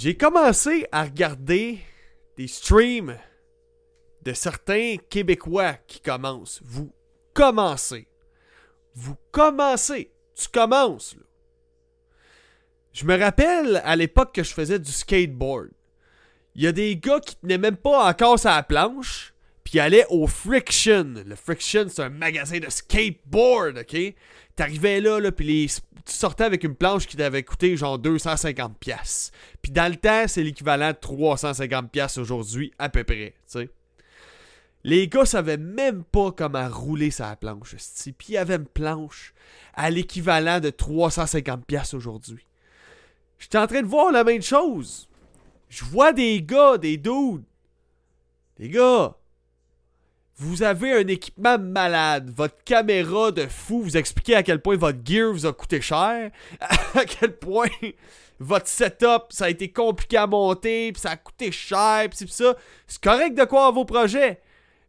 J'ai commencé à regarder des streams de certains Québécois qui commencent. Vous commencez. Vous commencez. Tu commences, là. Je me rappelle à l'époque que je faisais du skateboard. Il y a des gars qui tenaient même pas encore sa planche, puis ils allaient au Friction. Le Friction, c'est un magasin de skateboard, ok? T'arrivais là, là puis tu sortais avec une planche qui t'avait coûté genre 250$. pièces. Puis dans le temps, c'est l'équivalent de 350$ pièces aujourd'hui, à peu près, tu sais. Les gars savaient même pas comment rouler sa planche, puis il y avait une planche à l'équivalent de 350$ pièces aujourd'hui. J'étais en train de voir la même chose. Je vois des gars, des dudes. Des gars. Vous avez un équipement malade. Votre caméra de fou vous expliquez à quel point votre gear vous a coûté cher. À quel point votre setup, ça a été compliqué à monter. Puis ça a coûté cher. Puis ça. C'est correct de quoi vos projets.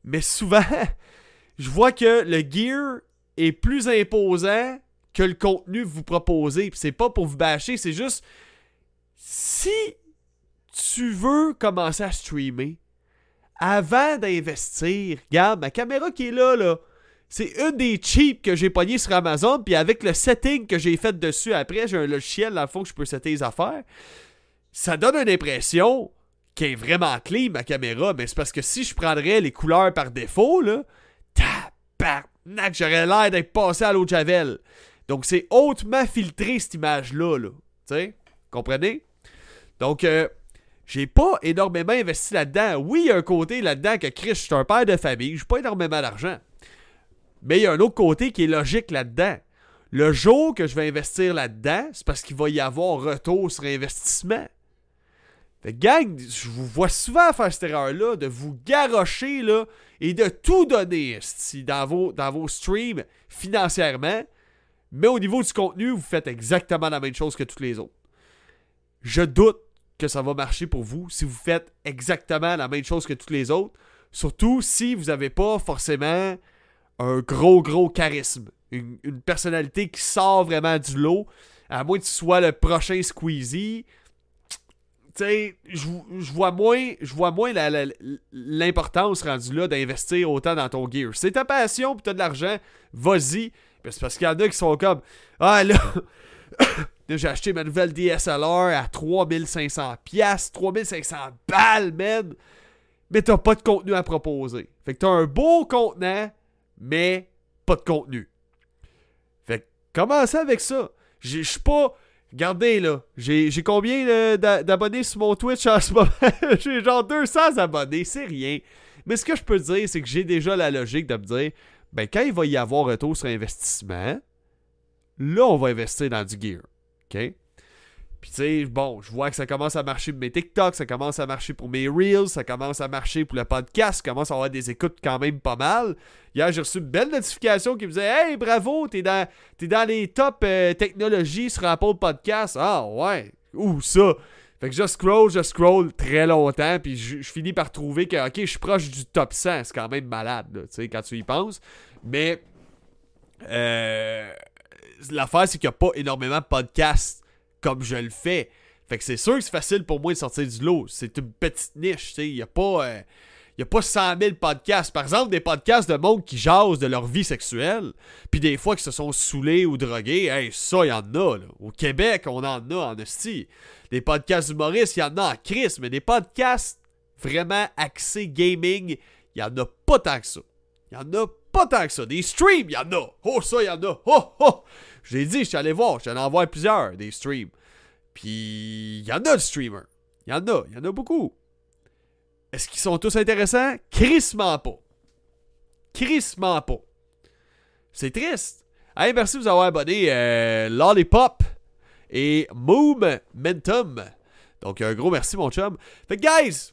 Mais souvent, je vois que le gear est plus imposant que le contenu que vous proposez. Puis c'est pas pour vous bâcher, c'est juste si tu veux commencer à streamer, avant d'investir, regarde, ma caméra qui est là, là, c'est une des cheap que j'ai pogné sur Amazon, puis avec le setting que j'ai fait dessus après, j'ai un logiciel dans le fond que je peux setter les affaires. Ça donne une impression qui est vraiment clean, ma caméra, mais c'est parce que si je prendrais les couleurs par défaut, là, tabarnak, j'aurais l'air d'être passé à l'eau de Javel. Donc c'est hautement filtré cette image-là, là. Tu sais, comprenez? Donc, euh, j'ai pas énormément investi là-dedans. Oui, il y a un côté là-dedans que Chris, je suis un père de famille, j'ai pas énormément d'argent. Mais il y a un autre côté qui est logique là-dedans. Le jour que je vais investir là-dedans, c'est parce qu'il va y avoir retour sur investissement. Gang, je vous vois souvent faire cette erreur-là, de vous garrocher là, et de tout donner dans vos, dans vos streams financièrement. Mais au niveau du contenu, vous faites exactement la même chose que tous les autres. Je doute que ça va marcher pour vous si vous faites exactement la même chose que tous les autres. Surtout si vous n'avez pas forcément un gros, gros charisme. Une, personnalité qui sort vraiment du lot. À moins que tu sois le prochain Squeezie. Tu sais, je vois moins, vois moins l'importance rendue là d'investir autant dans ton gear. C'est ta passion tu as de l'argent, vas-y. C'est parce qu'il y en a qui sont comme Ah là, j'ai acheté ma nouvelle DSLR à 3500 pièces, 3500 balles, man. Mais t'as pas de contenu à proposer. Fait que t'as un beau contenant, mais pas de contenu. Fait que commencez avec ça. Je suis pas... Regardez là, j'ai combien d'abonnés sur mon Twitch en ce moment? j'ai genre 200 abonnés, c'est rien. Mais ce que je peux dire, c'est que j'ai déjà la logique de me dire, ben quand il va y avoir retour sur investissement, là on va investir dans du gear. OK? Puis tu sais, bon, je vois que ça commence à marcher pour mes TikTok, ça commence à marcher pour mes Reels, ça commence à marcher pour le podcast, ça commence à avoir des écoutes quand même pas mal. Hier, j'ai reçu une belle notification qui me disait Hey, bravo, t'es dans, es dans les top euh, technologies sur Apple Podcast. Ah ouais, où ça? Fait que je scroll, je scroll très longtemps, puis je, finis par trouver que, ok, je suis proche du top 100. C'est quand même malade, tu sais, quand tu y penses. Mais, euh, l'affaire, c'est qu'il n'y a pas énormément de podcasts comme je le fais. Fait que c'est sûr que c'est facile pour moi de sortir du lot. C'est une petite niche, tu sais. Il n'y a pas. Euh, a pas 100 000 podcasts. Par exemple, des podcasts de monde qui jasent de leur vie sexuelle, puis des fois qui se sont saoulés ou drogués. Hey, ça, il y en a. Au Québec, on en a en esti. Des podcasts humoristes, il y en a en Chris, mais des podcasts vraiment axés gaming, il y en a pas tant que ça. Il y en a pas tant que ça. Des streams, il y en a. Oh, ça, il y en a. Oh, oh. Je l'ai dit, je suis allé voir. Je suis allé en voir plusieurs, des streams. Puis, il y en a de streamers. Il y en a. Il y en a beaucoup. Est-ce qu'ils sont tous intéressants? Crissement pas. Crissement pas. C'est triste. Hey, merci de vous avoir abonné. Euh, Lollipop et Momentum. Donc, un gros merci, mon chum. Fait guys,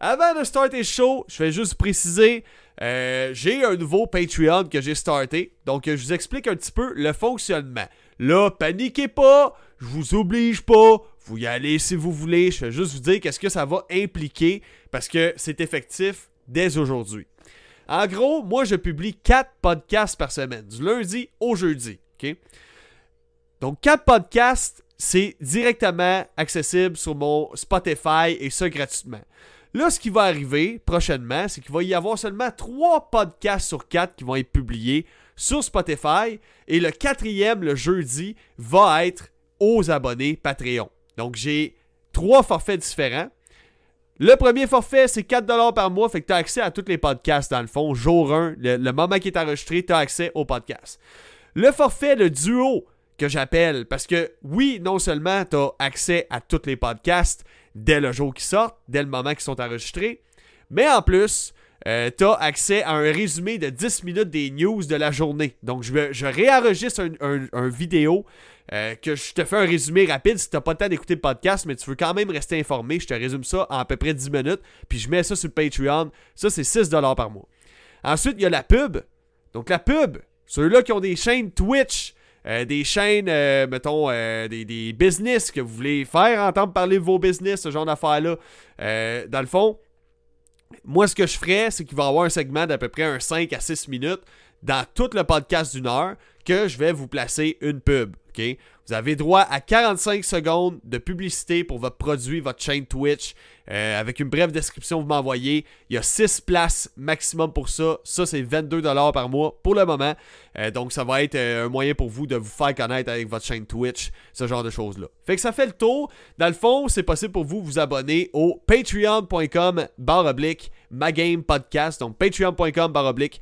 avant de starter le show, je vais juste préciser euh, j'ai un nouveau Patreon que j'ai starté. Donc, je vous explique un petit peu le fonctionnement. Là, paniquez pas, je vous oblige pas. Vous y allez si vous voulez. Je vais juste vous dire qu'est-ce que ça va impliquer parce que c'est effectif dès aujourd'hui. En gros, moi, je publie 4 podcasts par semaine, du lundi au jeudi. Donc, 4 podcasts, c'est directement accessible sur mon Spotify et ça gratuitement. Là, ce qui va arriver prochainement, c'est qu'il va y avoir seulement trois podcasts sur quatre qui vont être publiés sur Spotify et le quatrième, le jeudi, va être aux abonnés Patreon. Donc, j'ai trois forfaits différents. Le premier forfait, c'est 4$ par mois, fait que tu as accès à tous les podcasts dans le fond. Jour 1, le, moment qui est enregistré, tu as accès au podcast. Le forfait, le duo, que j'appelle. Parce que oui, non seulement tu as accès à tous les podcasts dès le jour qui sortent, dès le moment qu'ils sont enregistrés, mais en plus, euh, tu as accès à un résumé de 10 minutes des news de la journée. Donc, je, réenregistre un, vidéo euh, que je te fais un résumé rapide si tu n'as pas le temps d'écouter le podcast, mais tu veux quand même rester informé. Je te résume ça en à peu près 10 minutes, puis je mets ça sur Patreon. Ça, c'est 6$ par mois. Ensuite, il y a la pub. Donc, la pub, ceux-là qui ont des chaînes Twitch, euh, des chaînes, euh, mettons, euh, des, business que vous voulez faire entendre parler de vos business, ce genre d'affaires-là. dans le fond, moi, ce que je ferais, c'est qu'il va y avoir un segment d'à peu près un 5 à 6 minutes dans tout le podcast d'une heure que je vais vous placer une pub. Vous avez droit à 45 secondes de publicité pour votre produit, votre chaîne Twitch, euh, avec une brève description vous m'envoyez. Il y a 6 places maximum pour ça. Ça, c'est 22$ par mois pour le moment. Euh, donc, ça va être euh, un moyen pour vous de vous faire connaître avec votre chaîne Twitch, ce genre de choses-là. Fait que ça fait le tour. Dans le fond, c'est possible pour vous vous abonner au patreon.com barre oblique podcast. Donc, patreon.com barre oblique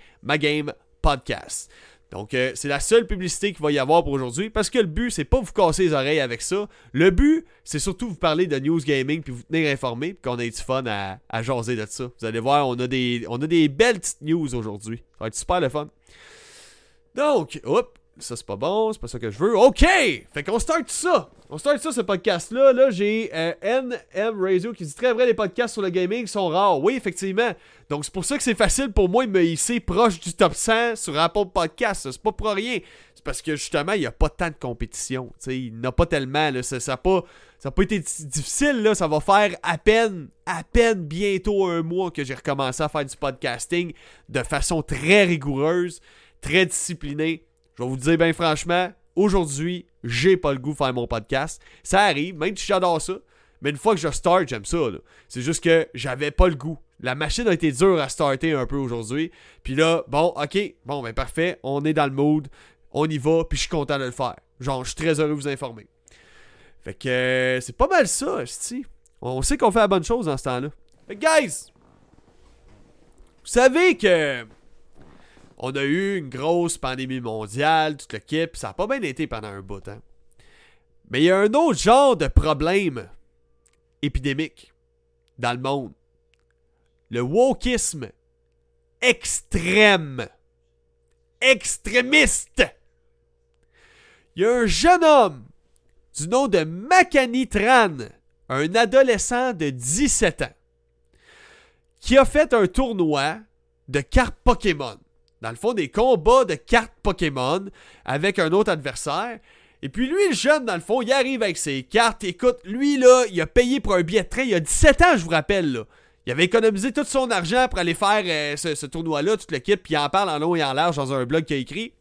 podcast. Donc, euh, c'est la seule publicité qu'il va y avoir pour aujourd'hui. Parce que le but, c'est pas vous casser les oreilles avec ça. Le but, c'est surtout vous parler de news gaming puis vous tenir informé puis qu'on ait du fun à, à jaser de ça. Vous allez voir, on a des, on a des belles petites news aujourd'hui. Ça va être super le fun. Donc, hop, ça c'est pas bon, c'est pas ça que je veux. OK! Fait qu'on start ça! On start ça, ce podcast-là. Là, j'ai euh, NM Radio qui dit très vrai, les podcasts sur le gaming sont rares. Oui, effectivement. Donc c'est pour ça que c'est facile pour moi de me hisser proche du top 100 sur Apple Podcast. C'est pas pour rien. C'est parce que justement, il n'y a pas tant de compétition. il n'y en a pas tellement. Là. Ça n'a pas, pas été difficile. Là. Ça va faire à peine, à peine bientôt un mois que j'ai recommencé à faire du podcasting de façon très rigoureuse, très disciplinée. Je vais vous dire bien franchement, aujourd'hui, j'ai pas le goût de faire mon podcast. Ça arrive, même si j'adore ça. Mais une fois que je start, j'aime ça. C'est juste que j'avais pas le goût. La machine a été dure à starter un peu aujourd'hui. Puis là, bon, ok, bon, ben parfait, on est dans le mood, on y va, puis je suis content de le faire. Genre, je suis très heureux de vous informer. Fait que euh, c'est pas mal ça, si. On sait qu'on fait la bonne chose dans ce temps-là. Fait guys, vous savez que on a eu une grosse pandémie mondiale, toute l'équipe, ça a pas bien été pendant un bout temps. Mais il y a un autre genre de problème épidémique dans le monde. Le wokisme extrême. Extrémiste. Il y a un jeune homme du nom de Makani Tran, un adolescent de 17 ans, qui a fait un tournoi de cartes Pokémon dans le fond, des combats de cartes Pokémon avec un autre adversaire. Et puis lui, le jeune, dans le fond, il arrive avec ses cartes. Écoute, lui, là, il a payé pour un billet de train. Il a 17 ans, je vous rappelle, là. Il avait économisé tout son argent pour aller faire euh, ce, tournoi-là, toute l'équipe, puis il en parle en long et en large dans un blog qu'il a écrit.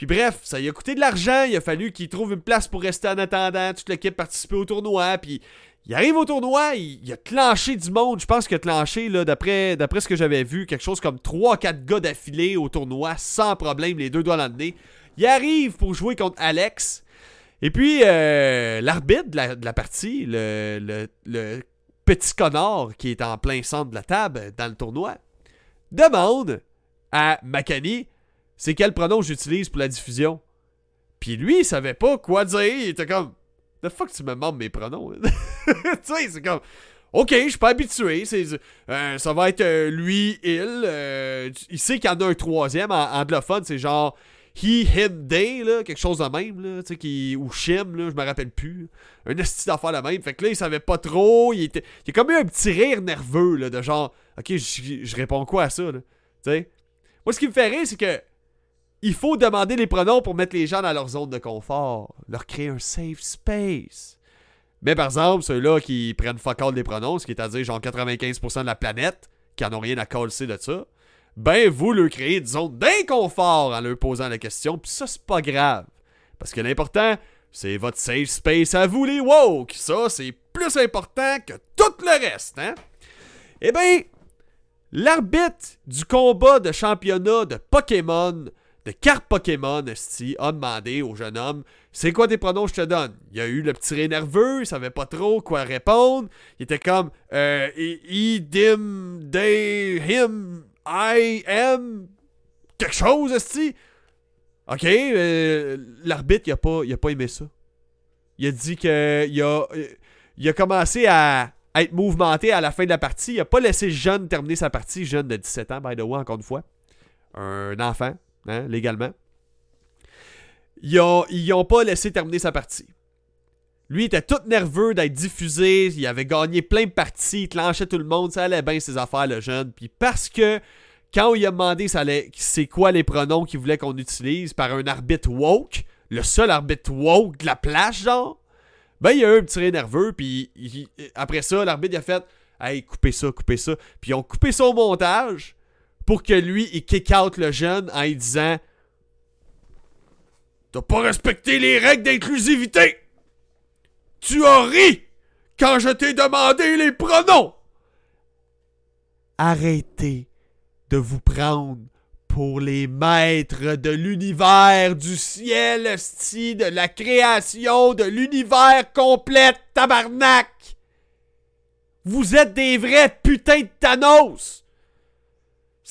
Puis bref, ça lui a coûté de l'argent, il a fallu qu'il trouve une place pour rester en attendant, toute l'équipe participer au tournoi, puis il arrive au tournoi, il, a clenché du monde. Je pense qu'il a clenché, d'après, d'après ce que j'avais vu, quelque chose comme 3-4 gars d'affilée au tournoi, sans problème, les deux doigts dans le. Il arrive pour jouer contre Alex. Et puis, euh, l'arbitre de la, partie, le, le, petit connard qui est en plein centre de la table dans le tournoi, demande à Makani c'est quel pronom j'utilise pour la diffusion? Puis lui, il savait pas quoi dire. Il était comme The fuck tu me demandes mes pronoms? tu sais, c'est comme. Ok, je suis pas habitué. Euh, ça va être euh, lui, il. Euh, il sait qu'il y en a un troisième en anglophone. C'est genre he, him, they, là, quelque chose de même. Là, qui, ou shim, là, je me rappelle plus. Un esti d'affaire de même. Fait que là, il savait pas trop. Il, était, il a comme eu un petit rire nerveux là, de genre Ok, je réponds quoi à ça? Là, sais? Moi, ce qui me fait rire, c'est que il faut demander les pronoms pour mettre les gens dans leur zone de confort, leur créer un safe space. Mais par exemple, ceux-là qui prennent fuck all des pronoms, ce qui est à dire genre 95% de la planète, qui en ont rien à coller de ça, ben vous leur créez une zone d'inconfort en leur posant la question, puis ça c'est pas grave. Parce que l'important, C'est votre safe space à vous, les woke. Ça, c'est plus important que tout le reste, hein? Eh bien, l'arbitre du combat de championnat de Pokémon, de cartes Pokémon, esti, a demandé au jeune homme C'est quoi tes pronoms je te donne? Il a eu le petit ré nerveux, il savait pas trop quoi répondre. Il était comme euh, I, dim, they, him, I am, quelque chose, esti. Ok, euh, l'arbitre, il a, pas, a pas aimé ça. Il a dit que il a, il a commencé à, être mouvementé à la fin de la partie. Il a pas laissé Jeune terminer sa partie. Jeune de 17 ans, by the way, encore une fois. Un enfant, hein, légalement. Ils ont, ils ont pas laissé terminer sa partie. Lui, était tout nerveux d'être diffusé. Il avait gagné plein de parties. Il clenchait tout le monde. Ça allait bien ses affaires, le jeune. Puis parce que quand il a demandé c'est quoi les pronoms qu'il voulait qu'on utilise par un arbitre woke, le seul arbitre woke de la place, genre, ben il a eu un petit nerveux, puis après ça, l'arbitre a fait Hey, coupez ça, coupez ça. Puis ils ont coupé son montage pour que lui, il kick out le jeune en lui disant T'as pas respecté les règles d'inclusivité! Tu as ri quand je t'ai demandé les pronoms! Arrêtez de vous prendre pour les maîtres de l'univers, du ciel, sti, de la création, de l'univers complet, tabarnak! Vous êtes des vrais putains de Thanos!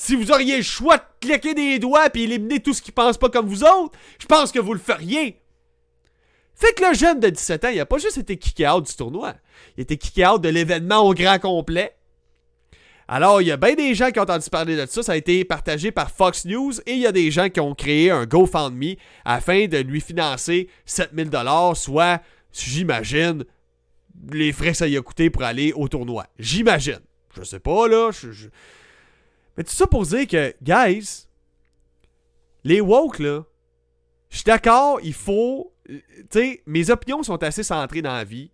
Si vous auriez le choix de cliquer des doigts et éliminer tout ce qui pense pas comme vous autres, je pense que vous le feriez. Fait que le jeune de 17 ans, il a pas juste été kické out du tournoi. Il a été kické out de l'événement au grand complet. Alors, il y a bien des gens qui ont entendu parler de ça. Ça a été partagé par Fox News et il y a des gens qui ont créé un GoFundMe afin de lui financer 7000 dollars, soit, j'imagine, les frais que ça y a coûté pour aller au tournoi. J'imagine. Je sais pas, là. Mais tout ça pour dire que, guys, les woke, là, je suis d'accord, il faut. Tu sais, mes opinions sont assez centrées dans la vie.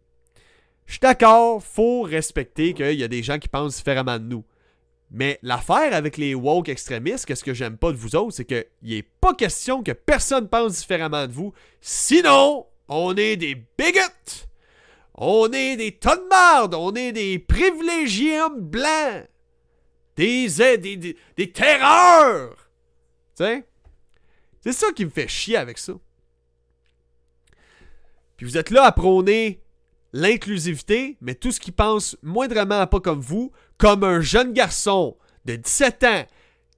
Je suis d'accord, faut respecter qu'il y a des gens qui pensent différemment de nous. Mais l'affaire avec les woke extrémistes, qu'est-ce que j'aime pas de vous autres, c'est qu'il n'est pas question que personne pense différemment de vous. Sinon, on est des bigots! On est des tonnes de marde! On est des privilégiés blancs! Des, des, des, des terreurs! Tu sais? C'est ça qui me fait chier avec ça. Puis vous êtes là à prôner l'inclusivité, mais tout ce qui pense moindrement pas comme vous, comme un jeune garçon de 17 ans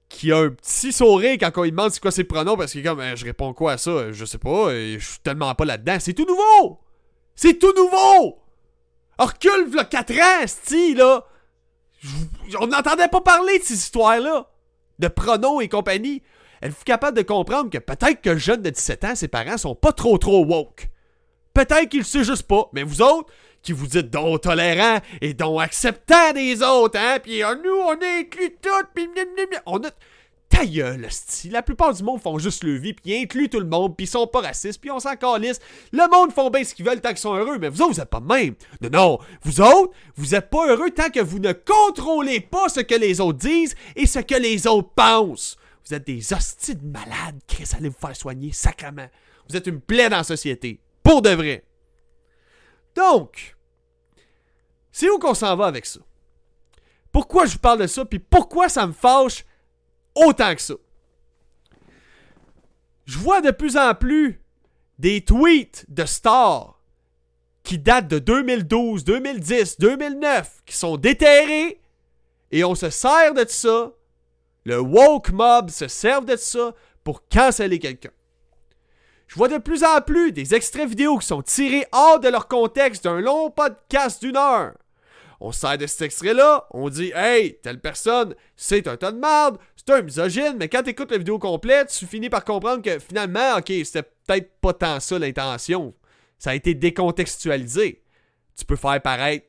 qui a un petit sourire quand on lui demande c'est quoi ses pronoms parce qu'il est comme eh, je réponds quoi à ça? Je sais pas je suis tellement pas là-dedans c'est tout nouveau c'est tout nouveau recule v'là 4 ans sti là on n'entendait pas parler de ces histoires là de pronoms et compagnie êtes-vous capable de comprendre que peut-être que le jeune de 17 ans ses parents sont pas trop trop woke? Peut-être qu'il sait juste pas. Mais vous autres, qui vous dites donc tolérants et donc acceptants des autres, hein, puis oh, nous, on est inclus tout, puis on a... Ta gueule, style. La plupart du monde font juste le vie, puis ils incluent tout le monde, puis ils sont pas racistes, puis on s'en calisse. Le monde font bien ce qu'ils veulent tant qu'ils sont heureux, mais vous autres, vous êtes pas même. Non, non. Vous autres, vous êtes pas heureux tant que vous ne contrôlez pas ce que les autres disent et ce que les autres pensent. Vous êtes des hosties de malades. Chris, allez vous faire soigner sacrement. Vous êtes une plaie dans la société. Pour de vrai. Donc, c'est où qu'on s'en va avec ça? Pourquoi je vous parle de ça? Puis pourquoi ça me fâche autant que ça? Je vois de plus en plus des tweets de stars qui datent de 2012, 2010, 2009, qui sont déterrés et on se sert de ça. Le woke mob se sert de ça pour canceller quelqu'un. Je vois de plus en plus des extraits vidéo qui sont tirés hors de leur contexte d'un long podcast d'une heure. On sert de cet extrait-là, on dit Hey, telle personne, c'est un tas de merde, c'est un misogyne, mais quand tu écoutes la vidéo complète, tu finis par comprendre que finalement, ok, c'était peut-être pas tant ça l'intention. Ça a été décontextualisé. Tu peux faire paraître.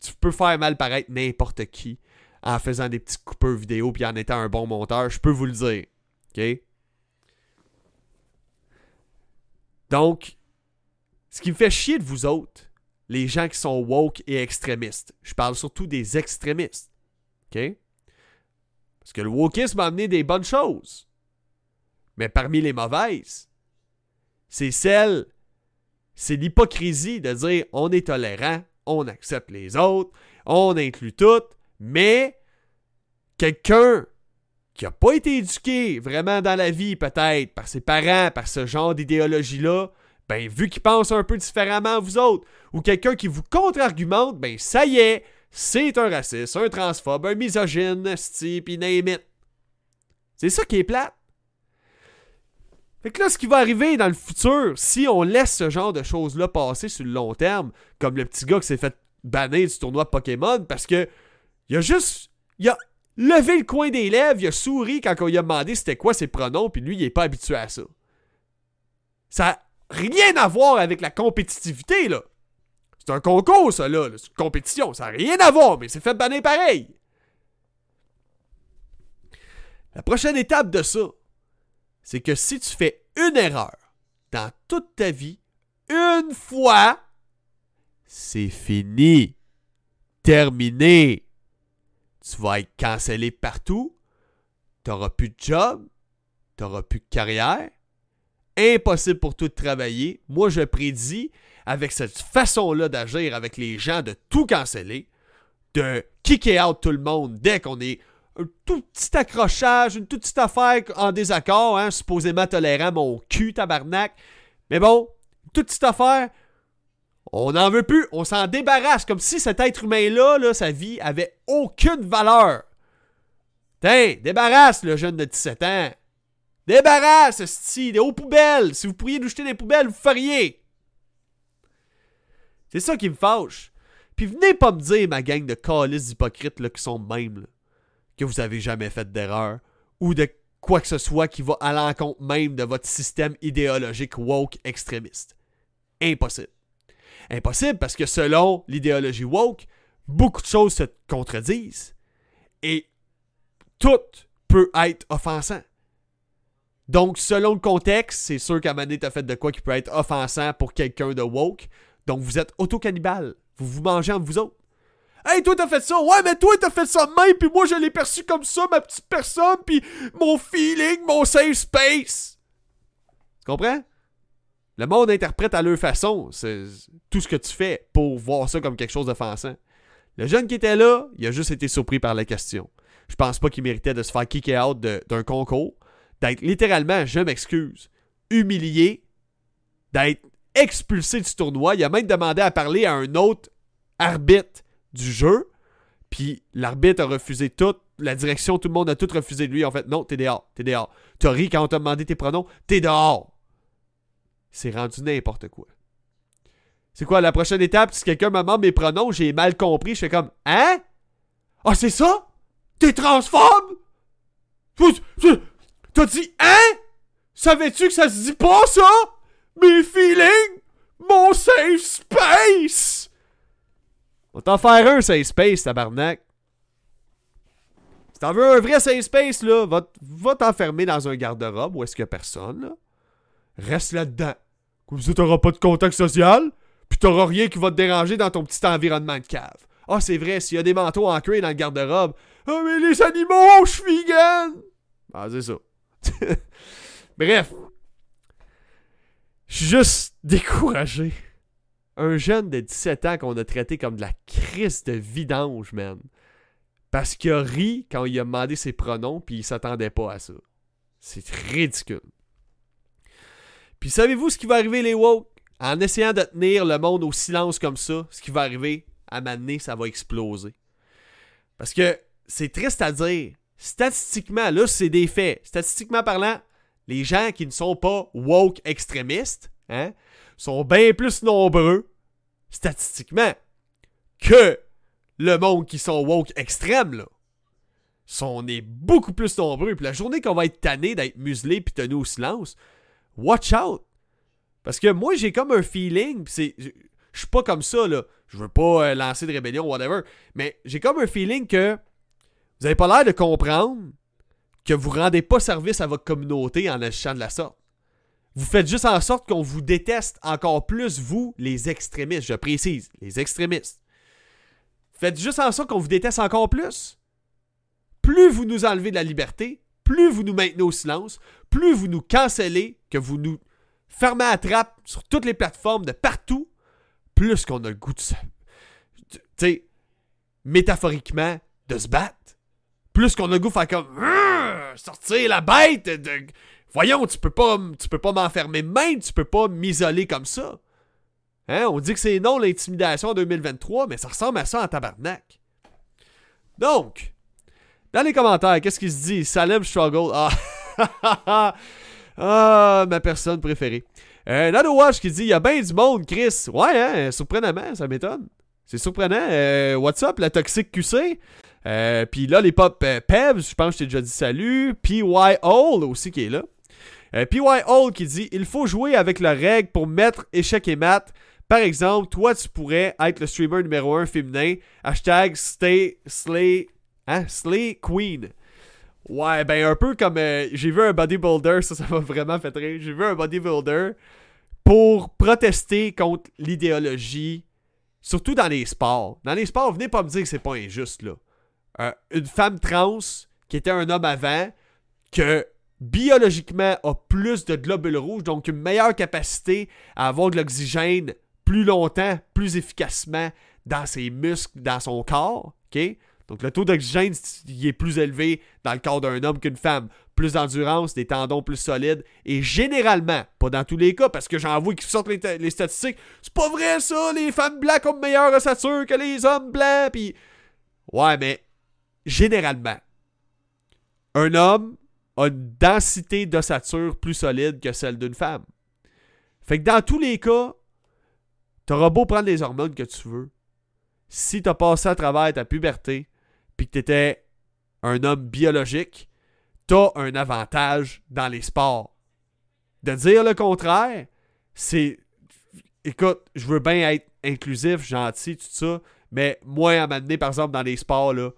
Tu peux faire mal paraître n'importe qui en faisant des petits coupeurs vidéo puis en étant un bon monteur, je peux vous le dire. OK? Donc, ce qui me fait chier de vous autres, les gens qui sont woke et extrémistes, je parle surtout des extrémistes. OK? Parce que le wokisme a amené des bonnes choses. Mais parmi les mauvaises, c'est celles, c'est l'hypocrisie de dire on est tolérant, on accepte les autres, on inclut tout, mais quelqu'un qui n'a pas été éduqué vraiment dans la vie, peut-être, par ses parents, par ce genre d'idéologie-là, ben, vu qu'il pense un peu différemment à vous autres, ou quelqu'un qui vous contre-argumente, ben, ça y est, c'est un raciste, un transphobe, un misogyne, type, name. C'est ça qui est plate. Fait que là, ce qui va arriver dans le futur, si on laisse ce genre de choses-là passer sur le long terme, comme le petit gars qui s'est fait bannir du tournoi Pokémon, parce que il a juste. Il a levé le coin des lèvres, il a souri quand on lui a demandé c'était quoi ses pronoms, puis lui, il est pas habitué à ça. Ça n'a rien à voir avec la compétitivité, là. C'est un concours, ça, là. C'est une compétition. Ça n'a rien à voir, mais c'est fait bannir pareil. La prochaine étape de ça, c'est que si tu fais une erreur dans toute ta vie, une fois, c'est fini. Terminé. Tu vas être cancellé partout. Tu n'auras plus de job. Tu n'auras plus de carrière. Impossible pour toi de travailler. Moi, je prédis, avec cette façon-là d'agir avec les gens, de tout canceller, de kicker out tout le monde dès qu'on est un tout petit accrochage, une toute petite affaire en désaccord, hein, supposément tolérant mon cul, tabarnak. Mais bon, toute petite affaire, on n'en veut plus, on s'en débarrasse, comme si cet être humain-là, là, sa vie, avait aucune valeur. Tiens, débarrasse le jeune de 17 ans. Débarrasse, des hauts poubelles. Si vous pourriez nous jeter des poubelles, vous feriez. C'est ça qui me fâche. Puis venez pas me dire, ma gang de calices hypocrites là, qui sont mêmes. Là que vous avez jamais fait d'erreur ou de quoi que ce soit qui va à l'encontre même de votre système idéologique woke extrémiste. Impossible. Impossible parce que selon l'idéologie woke, beaucoup de choses se contredisent et tout peut être offensant. Donc, selon le contexte, c'est sûr qu'à t'as fait de quoi qui peut être offensant pour quelqu'un de woke. Donc, vous êtes auto-cannibale. Vous vous mangez entre vous autres. Hey, toi, t'as fait ça? Ouais, mais toi, t'as fait ça même, puis moi, je l'ai perçu comme ça, ma petite personne, puis mon feeling, mon safe space. Tu comprends? Le monde interprète à leur façon tout ce que tu fais pour voir ça comme quelque chose d'offensant. Le jeune qui était là, il a juste été surpris par la question. Je pense pas qu'il méritait de se faire kicker out d'un concours, d'être littéralement, je m'excuse, humilié, d'être expulsé du tournoi. Il a même demandé à parler à un autre arbitre du jeu. Puis l'arbitre a refusé tout. La direction, tout le monde a tout refusé de lui. En fait, non, t'es dehors. T'es dehors. T'as ri quand on t'a demandé tes pronoms. T'es dehors. C'est rendu n'importe quoi. C'est quoi la prochaine étape? Si quelqu'un me demande mes pronoms, j'ai mal compris. Je fais comme Hein? Ah, c'est ça? T'es transphobe? T'as dit Hein? Savais-tu que ça se dit pas ça? Mes feelings? Mon safe space? On t'en faire un safe space, tabarnak. Si t'en veux un vrai safe space, là, va, t'enfermer dans un garde-robe où est-ce qu'il y a personne, là. Reste là-dedans. Comme ça, t'auras pas de contact social, puis t'auras rien qui va te déranger dans ton petit environnement de cave. Ah, c'est vrai, s'il y a des manteaux en dans le garde-robe. Ah, mais les animaux, je suis vegan! Ah, c'est ça. Bref. Juste découragé un jeune de 17 ans qu'on a traité comme de la crise de vidange, man. Parce qu'il a ri quand il a demandé ses pronoms, puis il s'attendait pas à ça. C'est ridicule. Puis savez-vous ce qui va arriver, les woke? En essayant de tenir le monde au silence comme ça, ce qui va arriver, à m'amener, ça va exploser. Parce que c'est triste à dire. Statistiquement, là, c'est des faits. Statistiquement parlant, les gens qui ne sont pas woke extrémistes, hein, sont bien plus nombreux, statistiquement, que le monde qui sont woke extrêmes, là. On est beaucoup plus nombreux. Puis la journée qu'on va être tanné d'être muselé puis tenu au silence, watch out. Parce que moi, j'ai comme un feeling, c'est. Je suis pas comme ça, là. Je veux pas euh, lancer de rébellion, whatever. Mais j'ai comme un feeling que vous avez pas l'air de comprendre que vous rendez pas service à votre communauté en agissant de la sorte. Vous faites juste en sorte qu'on vous déteste encore plus, vous, les extrémistes. Je précise, les extrémistes. Faites juste en sorte qu'on vous déteste encore plus. Plus vous nous enlevez de la liberté, plus vous nous maintenez au silence, plus vous nous cancellez, que vous nous fermer la trappe sur toutes les plateformes de partout, plus qu'on a le goût de se. Tu sais, métaphoriquement, de se battre. Plus qu'on a goût faire comme. Sortir la bête. Voyons, tu peux pas, tu peux pas m'enfermer même, tu peux pas m'isoler comme ça. Hein? On dit que c'est non l'intimidation en 2023, mais ça ressemble à ça en tabarnak. Donc, dans les commentaires, qu'est-ce qu'il se dit? Salem Struggle. Ah, ah ma personne préférée. Euh, Watch qui dit il y a bien du monde, Chris. Ouais, hein, surprenamment, ça m'étonne. C'est surprenant. Euh, what's up, la toxique QC? Euh, Puis là, les pop euh, Pebs, je pense que je t'ai déjà dit salut. PY Hall aussi qui est là. Euh, PY Hall qui dit il faut jouer avec la règle pour mettre échec et mat. Par exemple, toi, tu pourrais être le streamer numéro 1 féminin. Hashtag stay slay, hein, queen. Ouais, ben un peu comme euh, j'ai vu un bodybuilder, ça, ça m'a vraiment fait rire. J'ai vu un bodybuilder pour protester contre l'idéologie, surtout dans les sports. Dans les sports, venez pas me dire que c'est pas injuste, là. Euh, une femme trans qui était un homme avant, que biologiquement a plus de globules rouges, donc une meilleure capacité à avoir de l'oxygène plus longtemps, plus efficacement dans ses muscles, dans son corps. ok? Donc le taux d'oxygène est plus élevé dans le corps d'un homme qu'une femme. Plus d'endurance, des tendons plus solides. Et généralement, pas dans tous les cas, parce que j'en vois qui sortent les, statistiques, c'est pas vrai ça, les femmes blancs ont meilleure ossature que les hommes blancs. Puis ouais, mais généralement, un homme a une densité d'ossature plus solide que celle d'une femme. Fait que dans tous les cas, t'auras beau prendre les hormones que tu veux. Si t'as passé à travers ta puberté, puis que t'étais un homme biologique, t'as un avantage dans les sports. De dire le contraire, c'est. Écoute, je veux bien être inclusif, gentil, tout ça, mais moi, à m'amener, par exemple, dans les sports, là,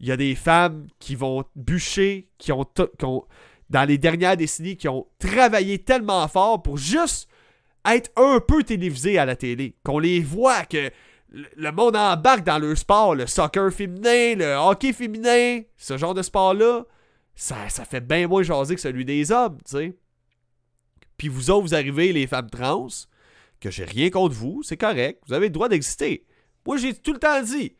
il y a des femmes qui vont bûcher, qui ont, dans les dernières décennies, qui ont travaillé tellement fort pour juste être un peu télévisées à la télé. Qu'on les voit, que le monde embarque dans leur sport, le soccer féminin, le hockey féminin, ce genre de sport-là, ça, ça fait bien moins jaser que celui des hommes, tu sais. Puis vous autres, vous arrivez, les femmes trans, que j'ai rien contre vous, c'est correct, vous avez le droit d'exister. Moi, j'ai tout le temps dit,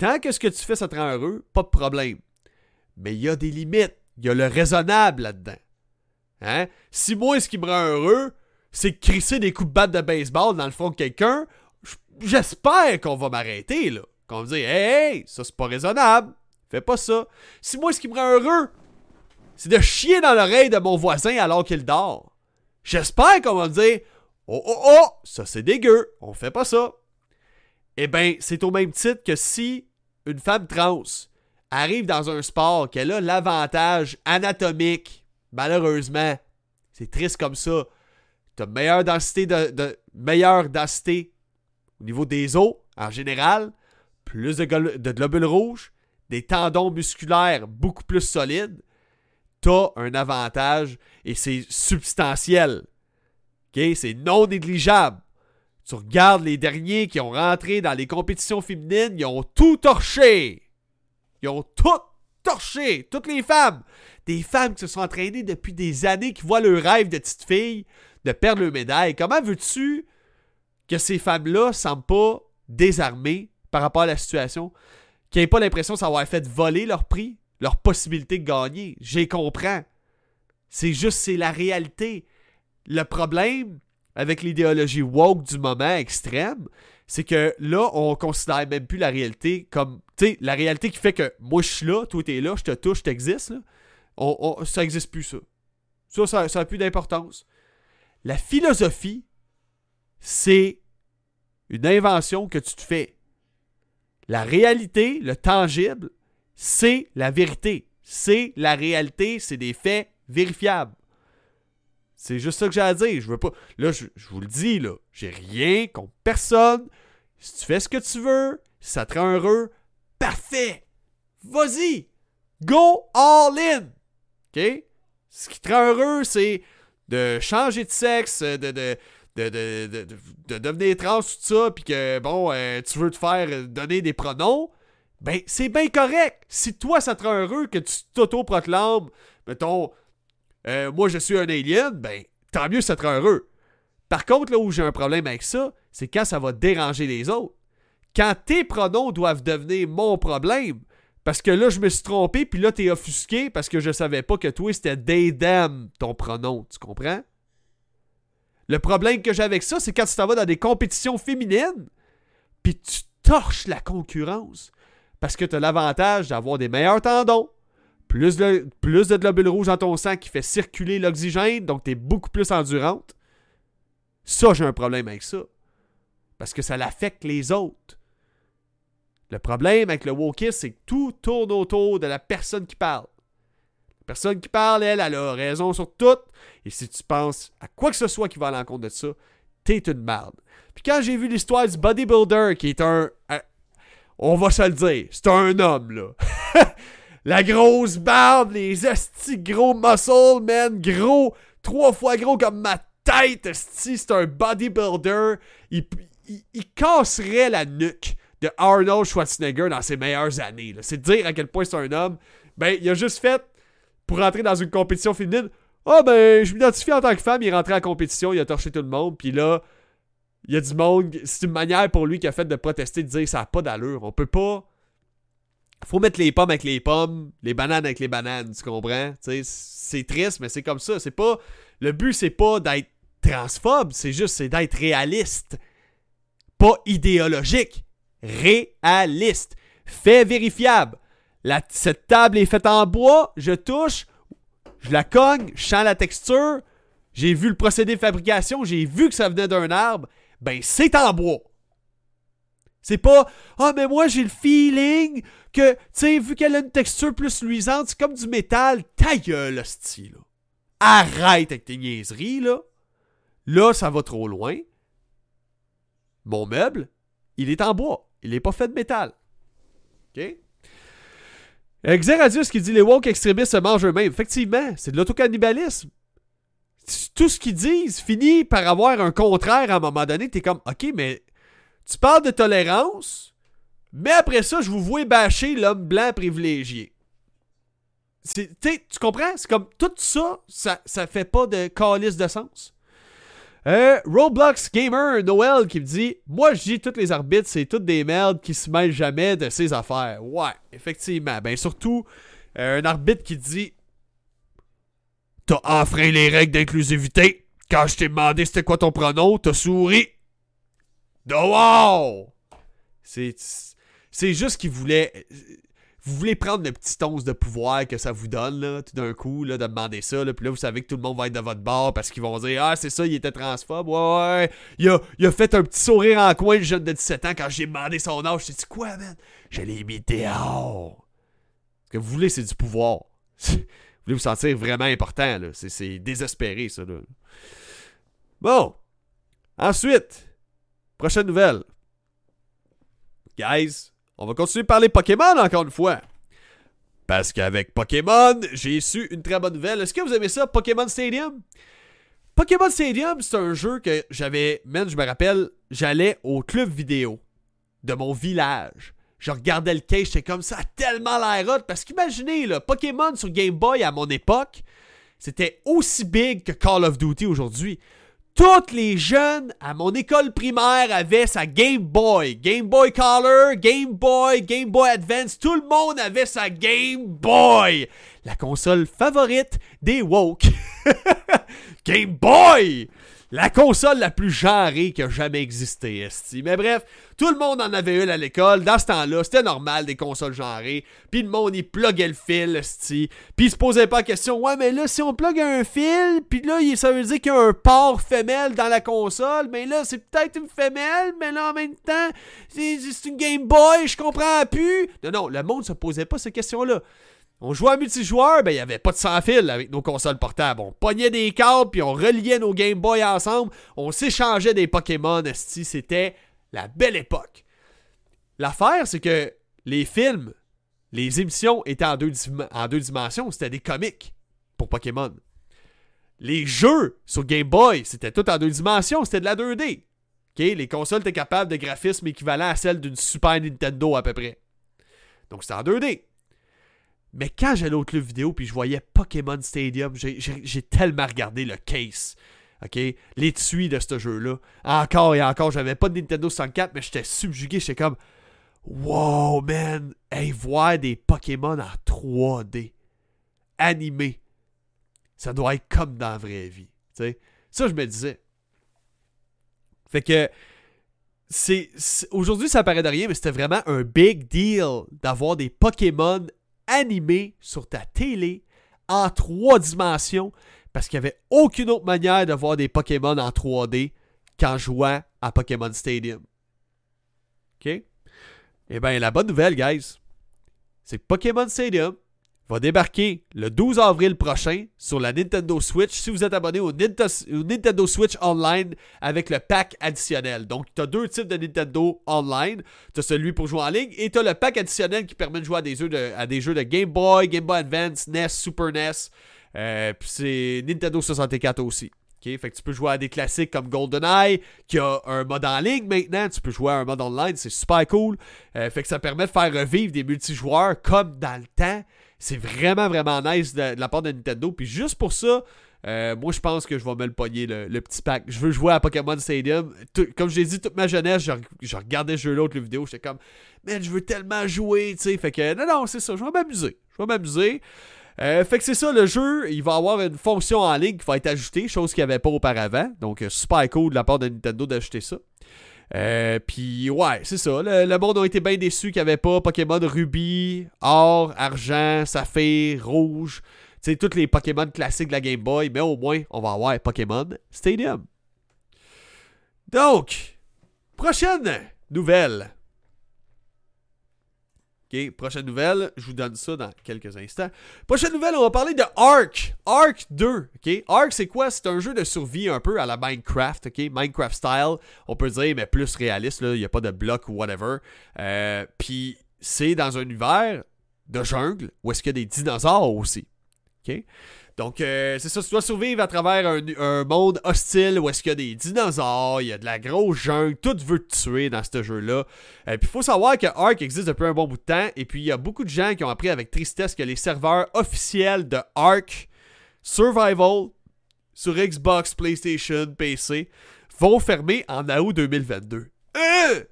Tant que ce que tu fais, ça te rend heureux, pas de problème. Mais il y a des limites. Il y a le raisonnable là-dedans. Hein? Si moi, ce qui me rend heureux, c'est crisser des coups de batte de baseball dans le front de quelqu'un, j'espère qu'on va m'arrêter, là. Qu'on me hey, hey, ça c'est pas raisonnable. Fais pas ça. Si moi, ce qui me rend heureux, c'est de chier dans l'oreille de mon voisin alors qu'il dort, j'espère qu'on va me dire, oh, oh, oh, ça c'est dégueu. On fait pas ça. Eh bien, c'est au même titre que si une femme trans arrive dans un sport qu'elle a l'avantage anatomique, malheureusement, c'est triste comme ça. Tu as meilleure densité de, meilleure densité au niveau des os en général, plus de, globules rouges, des tendons musculaires beaucoup plus solides. Tu as un avantage et c'est substantiel. C'est non négligeable. Tu regardes les derniers qui ont rentré dans les compétitions féminines, ils ont tout torché. Ils ont tout torché. Toutes les femmes. Des femmes qui se sont entraînées depuis des années, qui voient leur rêve de petite fille de perdre leur médaille. Comment veux-tu que ces femmes-là ne semblent pas désarmées par rapport à la situation? Qu'ils n'aient pas l'impression de s'avoir fait voler leur prix, leur possibilité de gagner. J'ai comprends. C'est juste, c'est la réalité. Le problème, avec l'idéologie woke du moment extrême, c'est que là, on considère même plus la réalité comme. Tu sais, la réalité qui fait que moi je suis là, toi t'es là, je te touche, t'existes. On, ça n'existe plus, ça. Ça, ça, ça plus d'importance. La philosophie, c'est une invention que tu te fais. La réalité, le tangible, c'est la vérité. C'est la réalité, c'est des faits vérifiables. C'est juste ça que j'ai à dire. Je veux pas. Là, je, vous le dis, là. J'ai rien contre personne. Si tu fais ce que tu veux, si ça te rend heureux, parfait. Vas-y. Go all in. OK? Ce qui te rend heureux, c'est de changer de sexe, de, de, de, de, devenir trans, tout ça, puis que, bon, euh, tu veux te faire donner des pronoms, ben, c'est bien correct. Si toi, ça te rend heureux que tu t'auto-proclames, mettons, euh, moi je suis un alien, ben tant mieux, ça te rend heureux. Par contre, là où j'ai un problème avec ça, c'est quand ça va déranger les autres. Quand tes pronoms doivent devenir mon problème, parce que là, je me suis trompé, puis là, t'es offusqué parce que je savais pas que toi, c'était they, ton pronom. Tu comprends? Le problème que j'ai avec ça, c'est quand tu t'en vas dans des compétitions féminines, puis tu torches la concurrence. Parce que tu l'avantage d'avoir des meilleurs tendons, plus de, plus de globules rouges dans ton sang qui fait circuler l'oxygène, donc tu es beaucoup plus endurante. Ça, j'ai un problème avec ça. Parce que ça l'affecte les autres. Le problème avec le wokisme, c'est que tout tourne autour de la personne qui parle. La personne qui parle, elle, elle a raison sur tout. Et si tu penses à quoi que ce soit qui va à l'encontre de ça, t'es une merde. Puis quand j'ai vu l'histoire du bodybuilder, qui est un, on va se le dire, c'est un homme, là. La grosse barbe, les estis gros muscles, man, gros, trois fois gros comme ma tête, esti, c'est un bodybuilder. Il, casserait la nuque de Arnold Schwarzenegger dans ses meilleures années. C'est dire à quel point c'est un homme. Ben, il a juste fait, pour rentrer dans une compétition féminine, ah oh, ben, je m'identifie en tant que femme, il est rentré en compétition, il a torché tout le monde, puis là, il y a du monde, c'est une manière pour lui qui a fait de protester, de dire ça n'a pas d'allure. On peut pas. Faut mettre les pommes avec les pommes, les bananes avec les bananes, tu comprends? C'est triste, mais c'est comme ça. C'est pas. Le but, c'est pas d'être transphobe, c'est juste c'est d'être réaliste. Pas idéologique. Réaliste. Fait vérifiable. Cette table est faite en bois, je touche, je la cogne, je sens la texture, j'ai vu le procédé de fabrication, j'ai vu que ça venait d'un arbre, ben c'est en bois. C'est pas Ah, mais moi j'ai le feeling que, tu sais, vu qu'elle a une texture plus luisante, c'est comme du métal. Ta gueule, style. Arrête avec tes niaiseries, là. Là, ça va trop loin. Mon meuble, il est en bois. Il n'est pas fait de métal. OK? Xeradius qui dit les woke extrémistes se mangent eux-mêmes. Effectivement, c'est de l'autocannibalisme tout ce qu'ils disent finit par avoir un contraire à un moment donné. T'es comme, ok, mais tu parles de tolérance, mais après ça, je vous vois bâcher l'homme blanc privilégié. Tu comprends? C'est comme tout ça, ça, ça fait pas de calice de sens. Euh, Roblox Gamer Noël qui me dit Moi je dis tous les arbitres, c'est toutes des merdes qui se mêlent jamais de ces affaires. Ouais, effectivement. Ben surtout, euh, un arbitre qui dit T'as enfreint les règles d'inclusivité. Quand je t'ai demandé c'était quoi ton pronom, t'as souri. De wow! C'est. C'est juste qu'il voulait. Vous voulez prendre le petit once de pouvoir que ça vous donne, là, tout d'un coup, là, de demander ça, là, puis là, vous savez que tout le monde va être de votre bord parce qu'ils vont dire Ah, c'est ça, il était transphobe, ouais, ouais. Il a, il a fait un petit sourire en coin, le jeune de 17 ans, quand j'ai demandé son âge. J'ai dit Quoi, man? Je l'ai mis dehors. Ce que vous voulez, c'est du pouvoir. vous sentir vraiment important. Là. C'est, désespéré, ça. Là. Bon. Ensuite, prochaine nouvelle. Guys, on va continuer de parler Pokémon encore une fois. Parce qu'avec Pokémon, j'ai su une très bonne nouvelle. Est-ce que vous aimez ça, Pokémon Stadium? Pokémon Stadium, c'est un jeu que j'avais, même je me rappelle, j'allais au club vidéo de mon village je regardais le case, j'étais comme ça, tellement l'air hot. Parce qu'imaginez, là, Pokémon sur Game Boy à mon époque, c'était aussi big que Call of Duty aujourd'hui. Tous les jeunes à mon école primaire avaient sa Game Boy. Game Boy Color, Game Boy, Game Boy Advance, tout le monde avait sa Game Boy. La console favorite des woke. Game Boy! La console la plus genrée qui a jamais existé, esti. Mais bref, tout le monde en avait une à l'école. Dans ce temps-là, c'était normal des consoles genrées. Puis le monde, il pluguait le fil, esti. Puis il se posait pas la question, ouais, mais là, si on plug un fil, puis là, ça veut dire qu'il y a un port femelle dans la console. Mais là, c'est peut-être une femelle, mais là, en même temps, c'est une Game Boy, je comprends plus. Non, non, le monde se posait pas ces questions-là. On jouait à multijoueur, ben il n'y avait pas de sans fil avec nos consoles portables. On pognait des câbles, puis on reliait nos Game Boy ensemble. On s'échangeait des Pokémon, C'était la belle époque. L'affaire, c'est que les films, les émissions étaient en deux, en deux dimensions. C'était des comics pour Pokémon. Les jeux sur Game Boy, c'était tout en deux dimensions. C'était de la 2D. Les consoles étaient capables de graphismes équivalents à celles d'une Super Nintendo à peu près. Donc c'était en 2D. Mais quand j'allais au club vidéo puis je voyais Pokémon Stadium, j'ai tellement regardé le case. OK? Les tuis de ce jeu-là. Encore et encore, j'avais pas de Nintendo 64, mais j'étais subjugué. J'étais comme, wow, man! Hey, voir des Pokémon en 3D, animés, ça doit être comme dans la vraie vie. Ça, je me disais. Fait que, aujourd'hui ça paraît de rien mais c'était vraiment un big deal d'avoir des Pokémon animés sur ta télé en trois dimensions parce qu'il n'y avait aucune autre manière de voir des Pokémon en 3D qu'en jouant à Pokémon Stadium. OK? Eh bien, la bonne nouvelle, guys, c'est que Pokémon Stadium va débarquer le 12 avril prochain sur la Nintendo Switch si vous êtes abonné au, Nintendo Switch Online avec le pack additionnel. Donc, tu as deux types de Nintendo Online. Tu as celui pour jouer en ligne et tu as le pack additionnel qui permet de jouer à des jeux de, Game Boy, Game Boy Advance, NES, Super NES. Euh, puis c'est Nintendo 64 aussi. Fait que tu peux jouer à des classiques comme GoldenEye, qui a un mode en ligne maintenant. Tu peux jouer à un mode online, c'est super cool. Euh, fait que ça permet de faire revivre des multijoueurs comme dans le temps. C'est vraiment, vraiment nice de, la part de Nintendo. Puis juste pour ça, euh, moi, je pense que je vais me le pogner, le, petit pack. Je veux jouer à Pokémon Stadium. comme je l'ai dit, toute ma jeunesse, je, regardais ce jeu-là, le vidéo. J'étais comme, man, je veux tellement jouer, tu sais. Fait que, non, non, c'est ça. Je vais m'amuser. Je vais m'amuser. Euh, fait que c'est ça, le jeu, il va avoir une fonction en ligne qui va être ajoutée, chose qu'il n'y avait pas auparavant. Donc, euh, super cool de la part de Nintendo d'ajouter ça. Euh, puis ouais, c'est ça. Le, monde a été bien déçu qu'il n'y avait pas Pokémon Ruby, Or, Argent, Saphir, Rouge. Tu sais, tous les Pokémon classiques de la Game Boy. Mais au moins, on va avoir Pokémon Stadium. Donc, prochaine nouvelle. Prochaine nouvelle, je vous donne ça dans quelques instants. Prochaine nouvelle, on va parler de Ark. Ark 2. OK, Ark, c'est quoi? C'est un jeu de survie un peu à la Minecraft. OK, Minecraft style, on peut dire, mais plus réaliste. Il n'y a pas de blocs ou whatever. Euh, puis c'est dans un univers de jungle où est-ce qu'il y a des dinosaures aussi. OK? Donc, euh, c'est ça, tu dois survivre à travers un, monde hostile où est-ce qu'il y a des dinosaures, il y a de la grosse jungle, tout veut te tuer dans ce jeu-là. Euh, puis, il faut savoir que Ark existe depuis un bon bout de temps, et puis il y a beaucoup de gens qui ont appris avec tristesse que les serveurs officiels de Ark Survival sur Xbox, PlayStation, PC vont fermer en août 2022. Euh!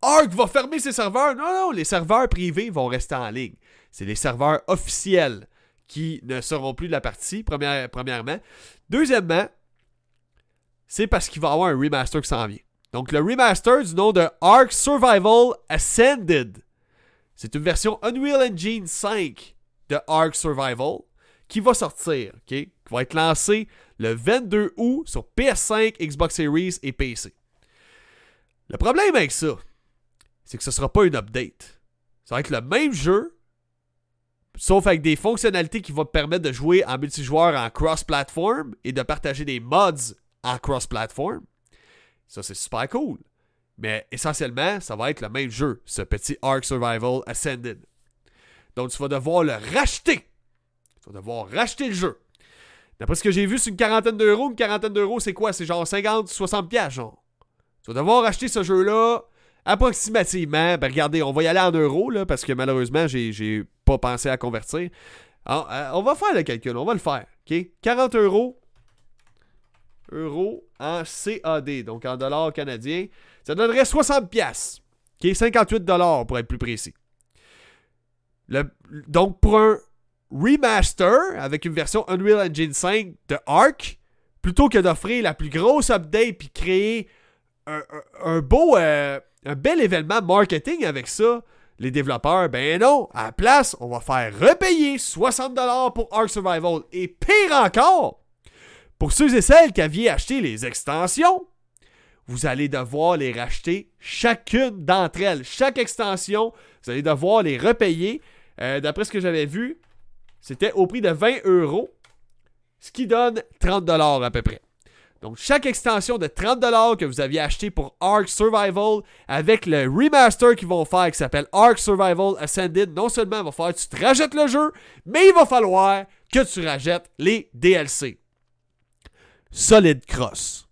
Ark va fermer ses serveurs? Non, non, les serveurs privés vont rester en ligne. C'est les serveurs officiels qui ne seront plus de la partie, premièrement. Deuxièmement, c'est parce qu'il va y avoir un remaster qui s'en vient. Donc, le remaster du nom de Ark Survival Ascended. C'est une version Unreal Engine 5 de Ark Survival qui va sortir, ok? Qui va être lancé le 22 août sur PS5, Xbox Series et PC. Le problème avec ça, c'est que ce ne sera pas une update. Ça va être le même jeu, Sauf avec des fonctionnalités qui vont te permettre de jouer en multijoueur en cross-platform et de partager des mods en cross-platform. Ça, c'est super cool. Mais essentiellement, ça va être le même jeu, ce petit Ark Survival Ascended. Donc, tu vas devoir le racheter. Tu vas devoir racheter le jeu. D'après ce que j'ai vu, c'est une quarantaine d'euros. Une quarantaine d'euros, c'est quoi? C'est genre 50, 60 pièces, genre. Tu vas devoir racheter ce jeu-là approximativement. Ben, regardez, on va y aller en euros, là, parce que malheureusement, j'ai pas pensé à convertir. Euh, on va faire le calcul, on va le faire. OK? 40 euros. Euros en CAD, donc en dollars canadiens. Ça donnerait 60 pièces. OK? 58 dollars pour être plus précis. donc pour un remaster avec une version Unreal Engine 5 de Arc, plutôt que d'offrir la plus grosse update puis créer un, beau, euh, un bel événement marketing avec ça, les développeurs, ben non, à la place, on va faire repayer 60$ pour Ark Survival. Et pire encore, pour ceux et celles qui avaient acheté les extensions, vous allez devoir les racheter chacune d'entre elles. Chaque extension, vous allez devoir les repayer. Euh, d'après ce que j'avais vu, c'était au prix de 20 euros, ce qui donne 30$ à peu près. Donc, chaque extension de 30$ que vous aviez acheté pour Ark Survival, avec le remaster qu'ils vont faire qui s'appelle Ark Survival Ascended, non seulement il va falloir que tu te rajettes le jeu, mais il va falloir que tu rajettes les DLC. Solid Cross.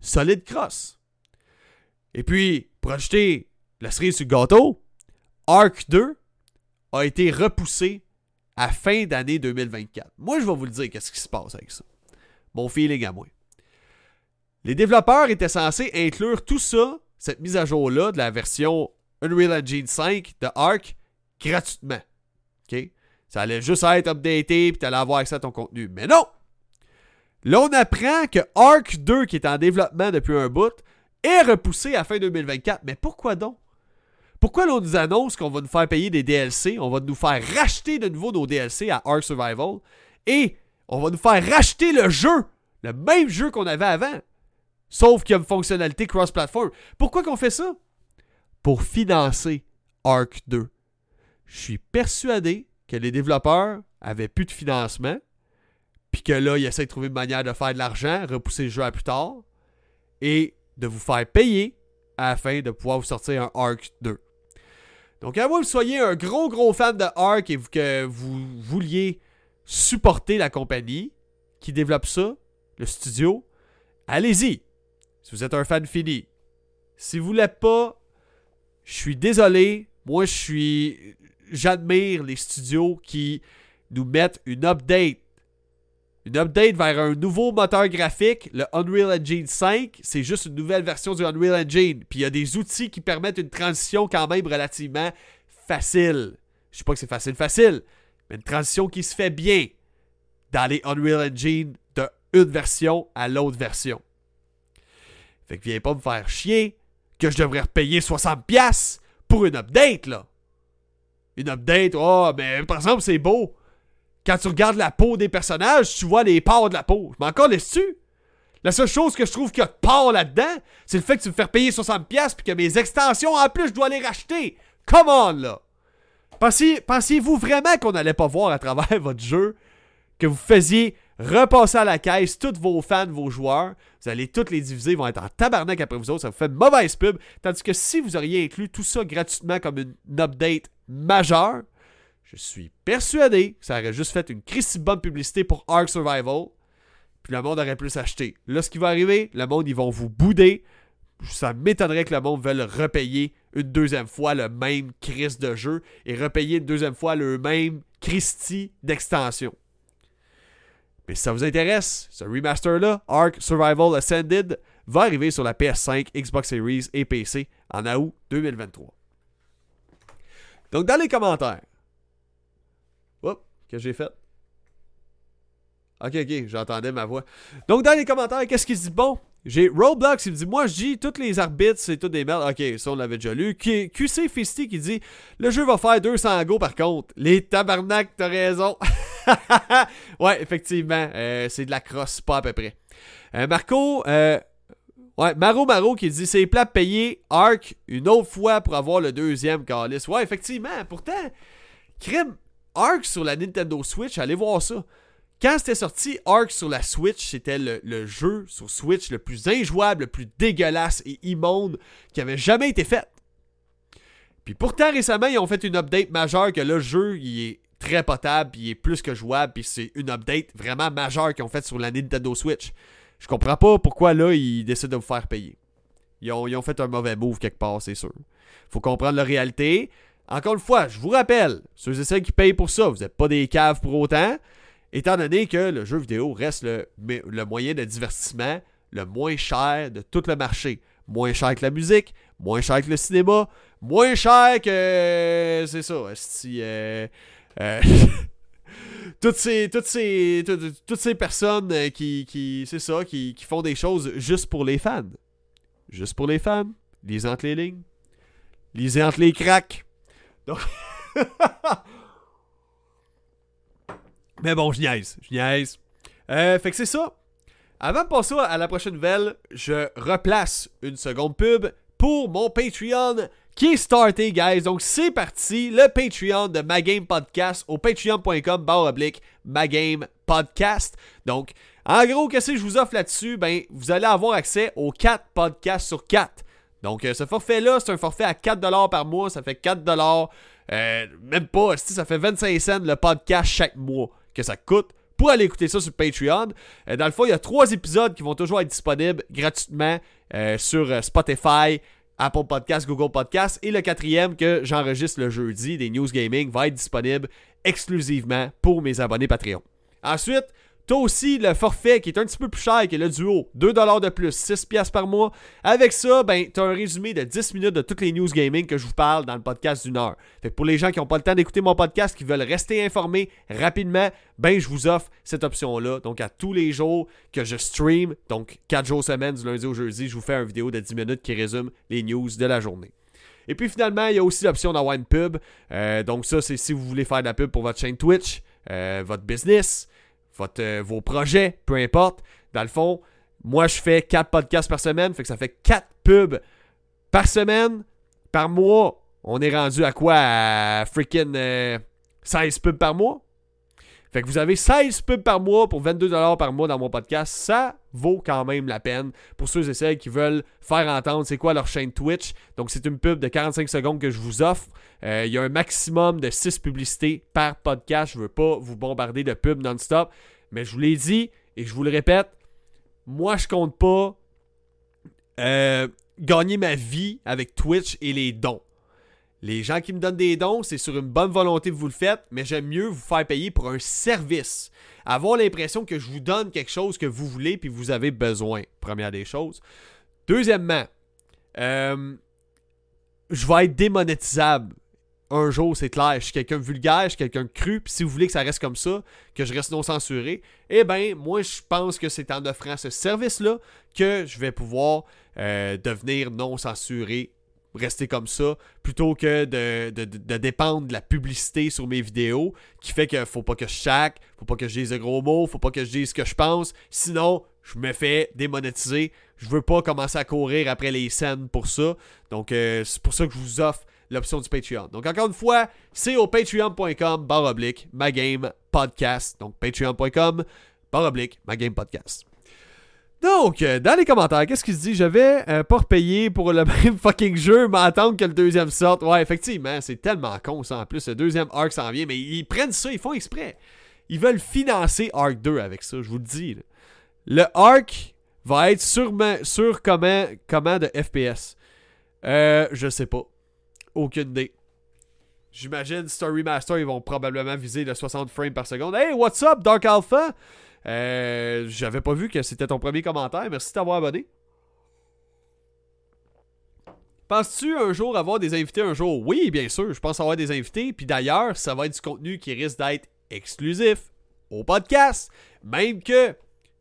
Solid Cross. Et puis, pour acheter la série sur le gâteau, Ark 2 a été repoussé à fin d'année 2024. Moi, je vais vous le dire qu'est-ce qui se passe avec ça? Mon feeling à moi. Les développeurs étaient censés inclure tout ça, cette mise à jour-là de la version Unreal Engine 5 de Arc, gratuitement. Ça allait juste être updaté, puis tu allais avoir accès à ton contenu. Mais non! Là, on apprend que Arc 2, qui est en développement depuis un bout, est repoussé à fin 2024. Mais pourquoi donc? Pourquoi l'on nous annonce qu'on va nous faire payer des DLC, on va nous faire racheter de nouveau nos DLC à Ark Survival, et on va nous faire racheter le jeu, le même jeu qu'on avait avant, sauf qu'il y a une fonctionnalité cross-platform. Pourquoi qu'on fait ça? Pour financer Ark 2. Je suis persuadé que les développeurs avaient plus de financement, puis que là, ils essaient de trouver une manière de faire de l'argent, repousser le jeu à plus tard, et de vous faire payer afin de pouvoir vous sortir un Ark 2. Donc, à moins que vous soyez un gros, gros fan de Ark et que vous vouliez supporter la compagnie qui développe ça, le studio, allez-y. Si vous êtes un fan fini. Si vous l'êtes pas, je suis désolé. Moi, je suis. J'admire les studios qui nous mettent une update une update vers un nouveau moteur graphique, le Unreal Engine 5. C'est juste une nouvelle version du Unreal Engine. Puis il y a des outils qui permettent une transition quand même relativement facile. Je sais pas que c'est facile, facile, mais une transition qui se fait bien dans les Unreal Engine de une version à l'autre version. Fait que viens pas me faire chier que je devrais repayer 60$ pour une update, là. Une update, oh, mais par exemple, c'est beau quand tu regardes la peau des personnages, tu vois les pores de la peau. Je m'en laisse-tu? La seule chose que je trouve qu'il y a de port là-dedans, c'est le fait que tu me fais payer 60$ puis que mes extensions, en plus, je dois les racheter. Come on, là! Pensiez-vous vraiment qu'on n'allait pas voir à travers votre jeu que vous faisiez repasser à la caisse tous vos fans, vos joueurs, vous allez toutes les diviser, ils vont être en tabarnak après vous autres, ça vous fait une mauvaise pub. Tandis que si vous auriez inclus tout ça gratuitement comme une update majeure, je suis persuadé que ça aurait juste fait une si bonne publicité pour Ark Survival. Puis le monde aurait pu s'acheter. Là, ce qui va arriver, le monde, ils vont vous bouder. Ça m'étonnerait que le monde veuille repayer une deuxième fois le même Christ de jeu et repayer une deuxième fois le même Christie d'extension. Mais si ça vous intéresse, ce remaster-là, Ark Survival Ascended, va arriver sur la PS5, Xbox Series et PC en août 2023. Donc, dans les commentaires, que j'ai fait? Ok, ok, j'entendais ma voix. Donc, dans les commentaires, qu'est-ce qu'il dit? Bon, j'ai Roblox, il me dit Moi, je dis, tous les arbitres, c'est tout des merdes. Ok, ça, on l'avait déjà lu. QC Fisty qui dit Le jeu va faire 200 go par contre. Les tabarnak, t'as raison. ouais, effectivement, euh, c'est de la crosse, pas à peu près. Euh, Marco, euh, ouais, Maro Maro qui dit C'est plat payer Arc une autre fois pour avoir le deuxième Carlis. Ouais, effectivement, pourtant, crime. Ark sur la Nintendo Switch, allez voir ça. Quand c'était sorti, Ark sur la Switch, c'était le, jeu sur Switch le plus injouable, le plus dégueulasse et immonde qui avait jamais été fait. Puis pourtant, récemment, ils ont fait une update majeure que le jeu, il est très potable, puis il est plus que jouable, puis c'est une update vraiment majeure qu'ils ont faite sur la Nintendo Switch. Je comprends pas pourquoi là, ils décident de vous faire payer. Ils ont, ils ont fait un mauvais move quelque part, c'est sûr. Faut comprendre la réalité. Encore une fois, je vous rappelle, ceux et celles qui payent pour ça, vous n'êtes pas des caves pour autant, étant donné que le jeu vidéo reste le, le moyen de divertissement le moins cher de tout le marché. Moins cher que la musique, moins cher que le cinéma, moins cher que. C'est ça, si. Euh, toutes ces, toutes ces, toutes, ces personnes euh, qui, qui c'est ça, qui, qui, font des choses juste pour les fans. Juste pour les fans. Lisez entre les lignes. Lisez entre les cracks. Donc. Mais bon, je niaise. Je. Euh, fait que c'est ça. Avant de passer à la prochaine nouvelle, je replace une seconde pub pour mon Patreon qui est starté, guys? Donc, c'est parti. Le Patreon de Ma Game Podcast au patreon.com barre oblique Ma Game Podcast. Donc, en gros, qu'est-ce que je vous offre là-dessus? Ben, vous allez avoir accès aux 4 podcasts sur 4. Donc, euh, ce forfait-là, c'est un forfait à 4$ par mois. Ça fait 4$. Euh, même pas, ça fait 25 cents le podcast chaque mois que ça coûte pour aller écouter ça sur Patreon. Euh, dans le fond, il y a trois épisodes qui vont toujours être disponibles gratuitement sur Spotify, Apple Podcast, Google Podcast. Et le quatrième que j'enregistre le jeudi des News Gaming va être disponible exclusivement pour mes abonnés Patreon. Ensuite, T'as aussi le forfait qui est un petit peu plus cher, qui est le duo. 2$ de plus, 6$ par mois. Avec ça, ben, t'as un résumé de 10 minutes de toutes les news gaming que je vous parle dans le podcast d'une heure. Fait que pour les gens qui n'ont pas le temps d'écouter mon podcast, qui veulent rester informés rapidement, ben, je vous offre cette option-là. Donc, à tous les jours que je stream, donc 4 jours semaine, du lundi au jeudi, je vous fais une vidéo de 10 minutes qui résume les news de la journée. Et puis finalement, il y a aussi l'option d'avoir une pub. Euh, donc ça, c'est si vous voulez faire de la pub pour votre chaîne Twitch, euh, votre business, euh, vos projets, peu importe. Dans le fond, moi, je fais 4 podcasts par semaine, fait que ça fait 4 pubs par semaine. Par mois, on est rendu à quoi? À freaking 16 pubs par mois? Fait que vous avez 16 pubs par mois pour 22$ par mois dans mon podcast. Ça vaut quand même la peine pour ceux et celles qui veulent faire entendre c'est quoi leur chaîne Twitch. Donc c'est une pub de 45 secondes que je vous offre. Euh, il y a un maximum de 6 publicités par podcast. Je veux pas vous bombarder de pubs non-stop. Mais je vous l'ai dit et je vous le répète, moi je compte pas euh, gagner ma vie avec Twitch et les dons. Les gens qui me donnent des dons, c'est sur une bonne volonté que vous le faites, mais j'aime mieux vous faire payer pour un service. Avoir l'impression que je vous donne quelque chose que vous voulez puis vous avez besoin, première des choses. Deuxièmement, euh, je vais être démonétisable un jour, c'est clair. Je suis quelqu'un vulgaire, je suis quelqu'un cru, puis si vous voulez que ça reste comme ça, que je reste non censuré, eh bien, moi, je pense que c'est en offrant ce service-là que je vais pouvoir euh, devenir non censuré rester comme ça plutôt que de, de, dépendre de la publicité sur mes vidéos qui fait que faut pas que je chaque, faut pas que je dise de gros mots, faut pas que je dise ce que je pense, sinon je me fais démonétiser. Je veux pas commencer à courir après les scènes pour ça. Donc euh, c'est pour ça que je vous offre l'option du Patreon. Donc encore une fois, c'est au patreon.com barre oblique podcast. Donc patreon.com barre oblique podcast. Donc, euh, dans les commentaires, qu'est-ce qu'il se dit? Je vais euh, pas repayer pour le même fucking jeu, mais attendre que le deuxième sorte. Ouais, effectivement, c'est tellement con ça. En plus, le deuxième Arc s'en vient, mais ils prennent ça, ils font exprès. Ils veulent financer Arc 2 avec ça, je vous le dis. Le Arc va être sur, sur comment, de FPS? Euh, je sais pas. Aucune idée. J'imagine Story Master, ils vont probablement viser le 60 frames par seconde. Hey, what's up, Dark Alpha? Euh, J'avais pas vu que c'était ton premier commentaire. Merci d'avoir abonné. Penses-tu un jour avoir des invités un jour? Oui, bien sûr, je pense avoir des invités. Puis d'ailleurs, ça va être du contenu qui risque d'être exclusif au podcast. Même que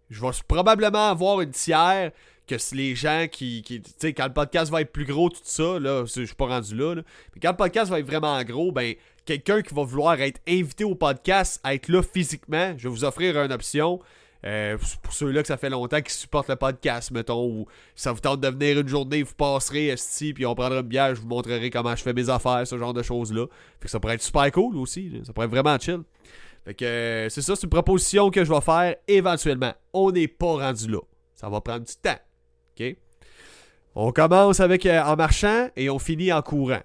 je vais probablement avoir une tiers que si les gens qui. tu sais, quand le podcast va être plus gros, tout ça, là, je suis pas rendu là, là, Mais quand le podcast va être vraiment gros, ben, quelqu'un qui va vouloir être invité au podcast, être là physiquement, je vais vous offrir une option. Euh, pour ceux-là que ça fait longtemps qu'ils supportent le podcast, mettons, ou ça vous tente de venir une journée, vous passerez ici, puis on prendra une bière, je vous montrerai comment je fais mes affaires, ce genre de choses-là. Fait que ça pourrait être super cool aussi, ça pourrait être vraiment chill. Fait que euh, c'est ça, c'est une proposition que je vais faire éventuellement. On n'est pas rendu là. Ça va prendre du temps. OK? On commence avec euh, en marchant et on finit en courant.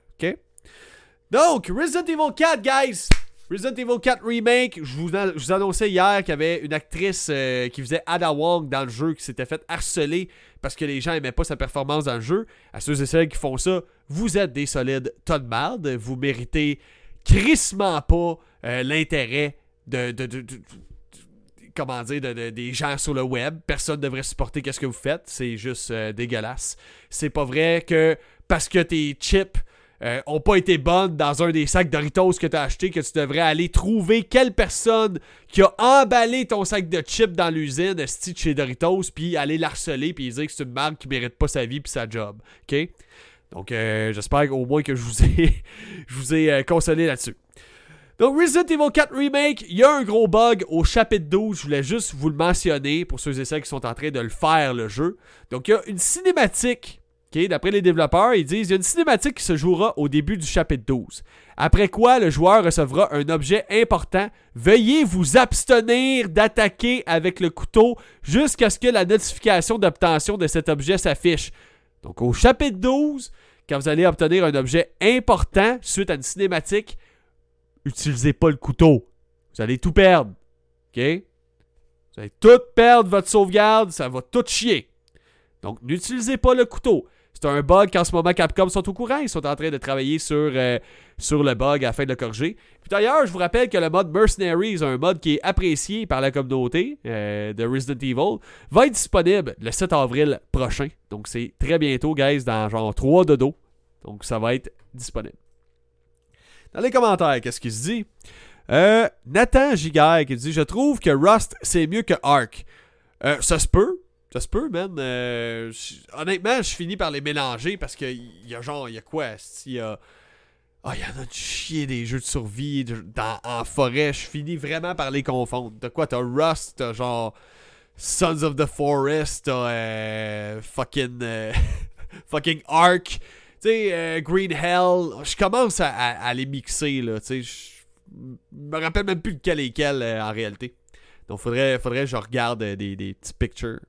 Donc, Resident Evil 4, guys! Resident Evil 4 Remake, je vous, annonçais hier qu'il y avait une actrice euh, qui faisait Ada Wong dans le jeu qui s'était fait harceler parce que les gens n'aimaient pas sa performance dans le jeu. À ceux et celles qui font ça, vous êtes des solides tonnes de Vous méritez crissement pas euh, l'intérêt de, comment dire, des gens sur le web. Personne ne devrait supporter qu'est-ce que vous faites. C'est juste euh, dégueulasse. C'est pas vrai que parce que tes chips euh, ont pas été bonnes dans un des sacs Doritos que tu as acheté, que tu devrais aller trouver quelle personne qui a emballé ton sac de chips dans l'usine de chez Doritos, puis aller l'harceler, puis dire que c'est une marque qui mérite pas sa vie puis sa job. OK? Donc, euh, j'espère au moins que je vous ai, je vous ai consolé là-dessus. Donc, Resident Evil 4 Remake, il y a un gros bug au chapitre 12. Je voulais juste vous le mentionner pour ceux et celles qui sont en train de le faire, le jeu. Donc, il y a une cinématique. D'après les développeurs, ils disent il y a une cinématique qui se jouera au début du chapitre 12. Après quoi, le joueur recevra un objet important. Veuillez vous abstenir d'attaquer avec le couteau jusqu'à ce que la notification d'obtention de cet objet s'affiche. Donc, au chapitre 12, quand vous allez obtenir un objet important suite à une cinématique, utilisez pas le couteau. Vous allez tout perdre. Vous allez tout perdre votre sauvegarde, ça va tout chier. Donc, n'utilisez pas le couteau. C'est un bug qu'en ce moment Capcom sont au courant. Ils sont en train de travailler sur, euh, sur le bug afin de le corriger. Puis d'ailleurs, je vous rappelle que le mode Mercenaries, un mode qui est apprécié par la communauté euh, de Resident Evil, va être disponible le 7 avril prochain. Donc c'est très bientôt, guys, dans genre 3 dodo. Donc ça va être disponible. Dans les commentaires, qu'est-ce qu'il se dit? Euh, Nathan Gigaire qui dit Je trouve que Rust c'est mieux que Ark. Euh, ça se peut. Ça se peut, man. Euh, honnêtement, je finis par les mélanger parce qu'il y a genre, il y a quoi Il y a. Ah, il y en a de chier des jeux de survie dans, en forêt. Je finis vraiment par les confondre. T'as quoi? T'as Rust, t'as genre. Sons of the Forest, t'as euh, fucking. fucking Ark. Tu Green Hell. Je commence à, les mixer, là. Tu je me rappelle même plus lequel est lequel en réalité. Donc, faudrait, faudrait que je regarde des, des petits pictures.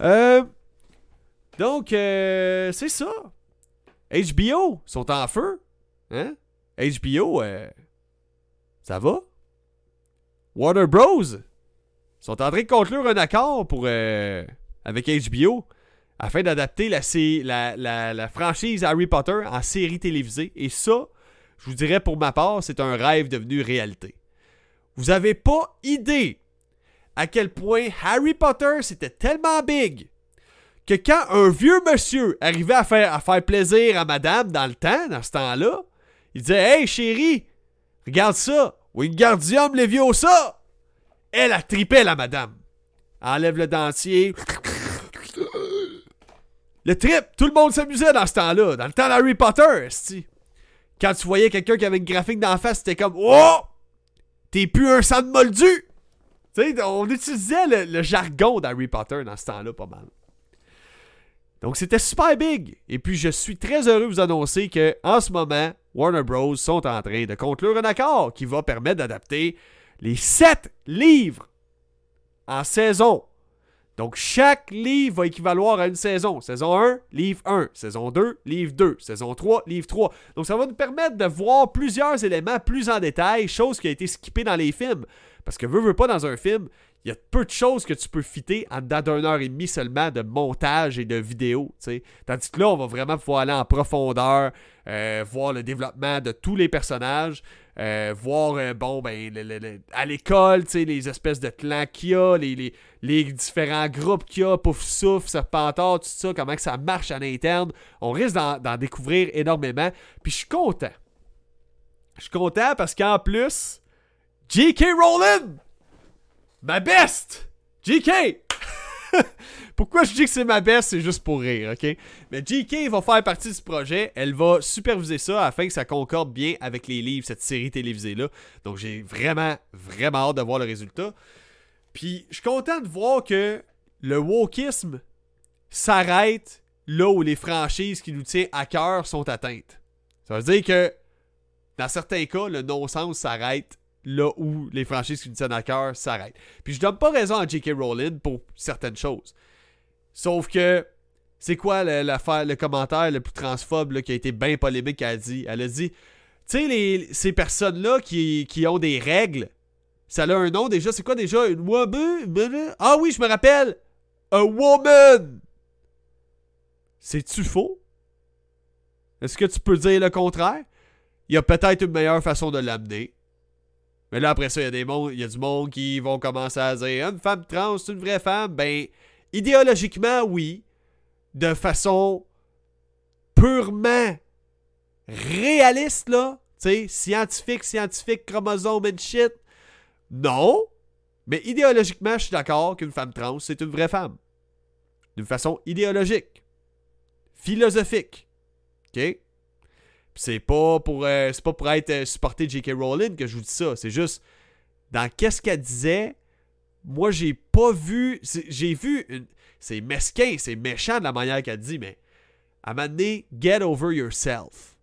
Euh, donc, euh, c'est ça. HBO sont en feu. Hein? HBO, euh, ça va? Warner Bros. sont en train de conclure un accord pour, avec HBO afin d'adapter la, franchise Harry Potter en série télévisée. Et ça, je vous dirais pour ma part, c'est un rêve devenu réalité. Vous avez pas idée à quel point Harry Potter c'était tellement big que quand un vieux monsieur arrivait à faire, plaisir à madame dans le temps, dans ce temps-là, il disait Hey chérie, regarde ça, Wingardium Leviosa! Elle a tripé la madame. Enlève le dentier. Le trip, tout le monde s'amusait dans ce temps-là, dans le temps d'Harry Potter, Quand tu voyais quelqu'un qui avait une graphique d'en face, c'était comme Oh! T'es plus un sang de moldu! On utilisait le, jargon d'Harry Potter dans ce temps-là pas mal. Donc c'était super big. Et puis je suis très heureux de vous annoncer que en ce moment, Warner Bros. sont en train de conclure un accord qui va permettre d'adapter les 7 livres en saison. Donc chaque livre va équivaloir à une saison. Saison 1, livre 1. Saison 2, livre 2. Saison 3, livre 3. Donc ça va nous permettre de voir plusieurs éléments plus en détail, chose qui a été skippée dans les films. Parce que veux, veux pas dans un film, il y a peu de choses que tu peux fitter en dedans d'une heure et demie seulement de montage et de vidéo. Tandis que là, on va vraiment pouvoir aller en profondeur, euh, voir le développement de tous les personnages, euh, voir, euh, bon, ben, à l'école, les espèces de clans qu'il y a, les, les, différents groupes qu'il y a, Pouf Souffle, Serpentard, tout ça, comment que ça marche à l'interne. On risque d'en découvrir énormément. Puis je suis content. Je suis content parce qu'en plus, J.K. Rowling! Ma best! J.K. Pourquoi je dis que c'est ma best, c'est juste pour rire, ok? Mais J.K. va faire partie ce projet. Elle va superviser ça afin que ça concorde bien avec les livres, cette série télévisée-là. Donc j'ai vraiment, vraiment hâte de voir le résultat. Puis je suis content de voir que le wokisme s'arrête là où les franchises qui nous tiennent à cœur sont atteintes. Ça veut dire que dans certains cas, le non-sens s'arrête là où les franchises qui nous tiennent à cœur s'arrêtent. Puis je donne pas raison à J.K. Rowling pour certaines choses. Sauf que, c'est quoi le, le commentaire le plus transphobe qui a été bien polémique qu'elle a dit? Elle a dit, tu sais, ces personnes-là qui, qui ont des règles, ça a un nom déjà. C'est quoi déjà? Une woman? Ah oui, je me rappelle! A woman! C'est-tu faux? Est-ce que tu peux dire le contraire? Il y a peut-être une meilleure façon de l'amener. Mais là, après ça, il y, a des il y a du monde qui vont commencer à dire Une femme trans, c'est une vraie femme. Ben, idéologiquement, oui. De façon purement réaliste, là. Tu sais, scientifique, scientifique, chromosome and shit. Non. Mais idéologiquement, je suis d'accord qu'une femme trans, c'est une vraie femme. D'une façon idéologique. Philosophique. OK? C'est pas pour euh, c'est pas pour être euh, supporté J.K. Rowling que je vous dis ça. C'est juste dans qu'est-ce qu'elle disait. Moi, j'ai pas vu. J'ai vu. C'est mesquin, c'est méchant de la manière qu'elle dit, mais à un moment donné, get over yourself.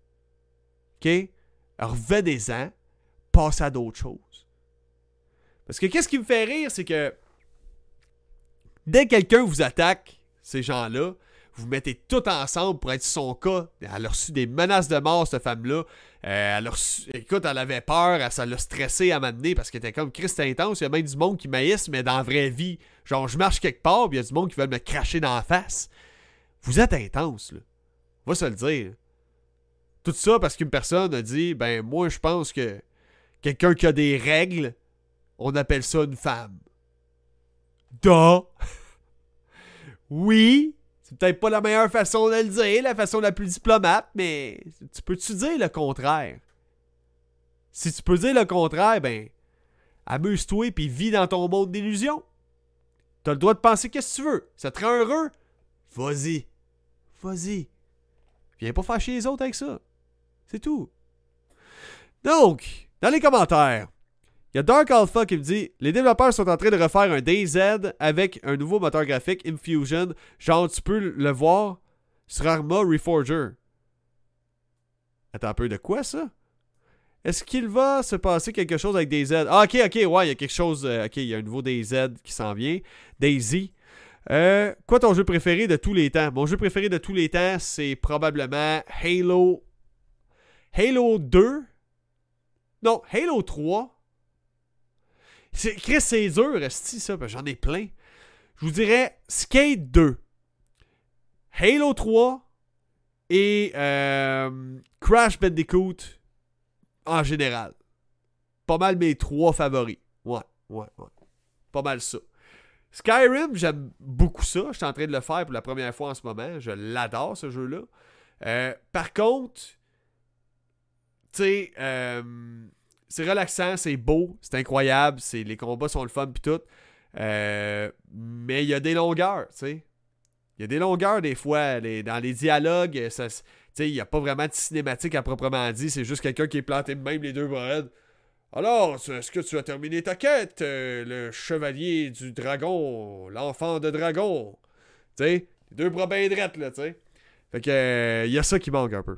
OK? Revenez-en, passez à d'autres choses. Parce que qu'est-ce qui me fait rire, c'est que dès que quelqu'un vous attaque, ces gens-là, vous mettez tout ensemble pour être son cas. Elle a reçu des menaces de mort, cette femme-là. Euh, elle écoute, elle avait peur, ça l'a stressé à m'amener parce qu'elle était comme Christ intense. Il y a même du monde qui maïsse, mais dans la vraie vie. Genre, je marche quelque part, puis il y a du monde qui veut me cracher dans la face. Vous êtes intense, là. Va se le dire. Tout ça parce qu'une personne a dit Ben, moi, je pense que quelqu'un qui a des règles, on appelle ça une femme. Da! oui, c'est peut-être pas la meilleure façon de le dire, la façon la plus diplomate, mais tu peux-tu dire le contraire? Si tu peux dire le contraire, ben, amuse-toi puis vis dans ton monde d'illusion. T'as le droit de penser qu'est-ce que tu veux. Ça te rend heureux? Vas-y. Vas-y. Viens pas fâcher les autres avec ça. C'est tout. Donc, dans les commentaires, il y a Dark Alpha qui me dit Les développeurs sont en train de refaire un DayZ avec un nouveau moteur graphique Infusion. Genre, tu peux le voir sur Arma Reforger. Attends un peu, de quoi ça? Est-ce qu'il va se passer quelque chose avec DayZ Ah, ok, ok, ouais, il y a quelque chose. Euh, ok, il y a un nouveau DayZ qui s'en vient. Daisy. Euh, quoi ton jeu préféré de tous les temps? Mon jeu préféré de tous les temps, c'est probablement Halo. Halo 2. Non, Halo 3. C'est, Chris, c'est dur, resti ça, j'en ai plein. Je vous dirais Skate 2, Halo 3 et euh, Crash Bandicoot en général. Pas mal mes trois favoris. Ouais, ouais, ouais. Pas mal ça. Skyrim, j'aime beaucoup ça. Je suis en train de le faire pour la première fois en ce moment. Je l'adore, ce jeu-là. Euh, par contre, tu sais, euh, c'est relaxant, c'est beau, c'est incroyable, c'est les combats sont le fun puis tout. Euh, mais il y a des longueurs, tu sais. Il y a des longueurs des fois. dans les dialogues, ça, il n'y a pas vraiment de cinématique à proprement dit. C'est juste quelqu'un qui est planté même les deux bras. Alors, est-ce que tu as terminé ta quête, euh, le chevalier du dragon, l'enfant de dragon? Tu sais, deux bras bien là, tu sais. Fait que, euh, il y a ça qui manque un peu.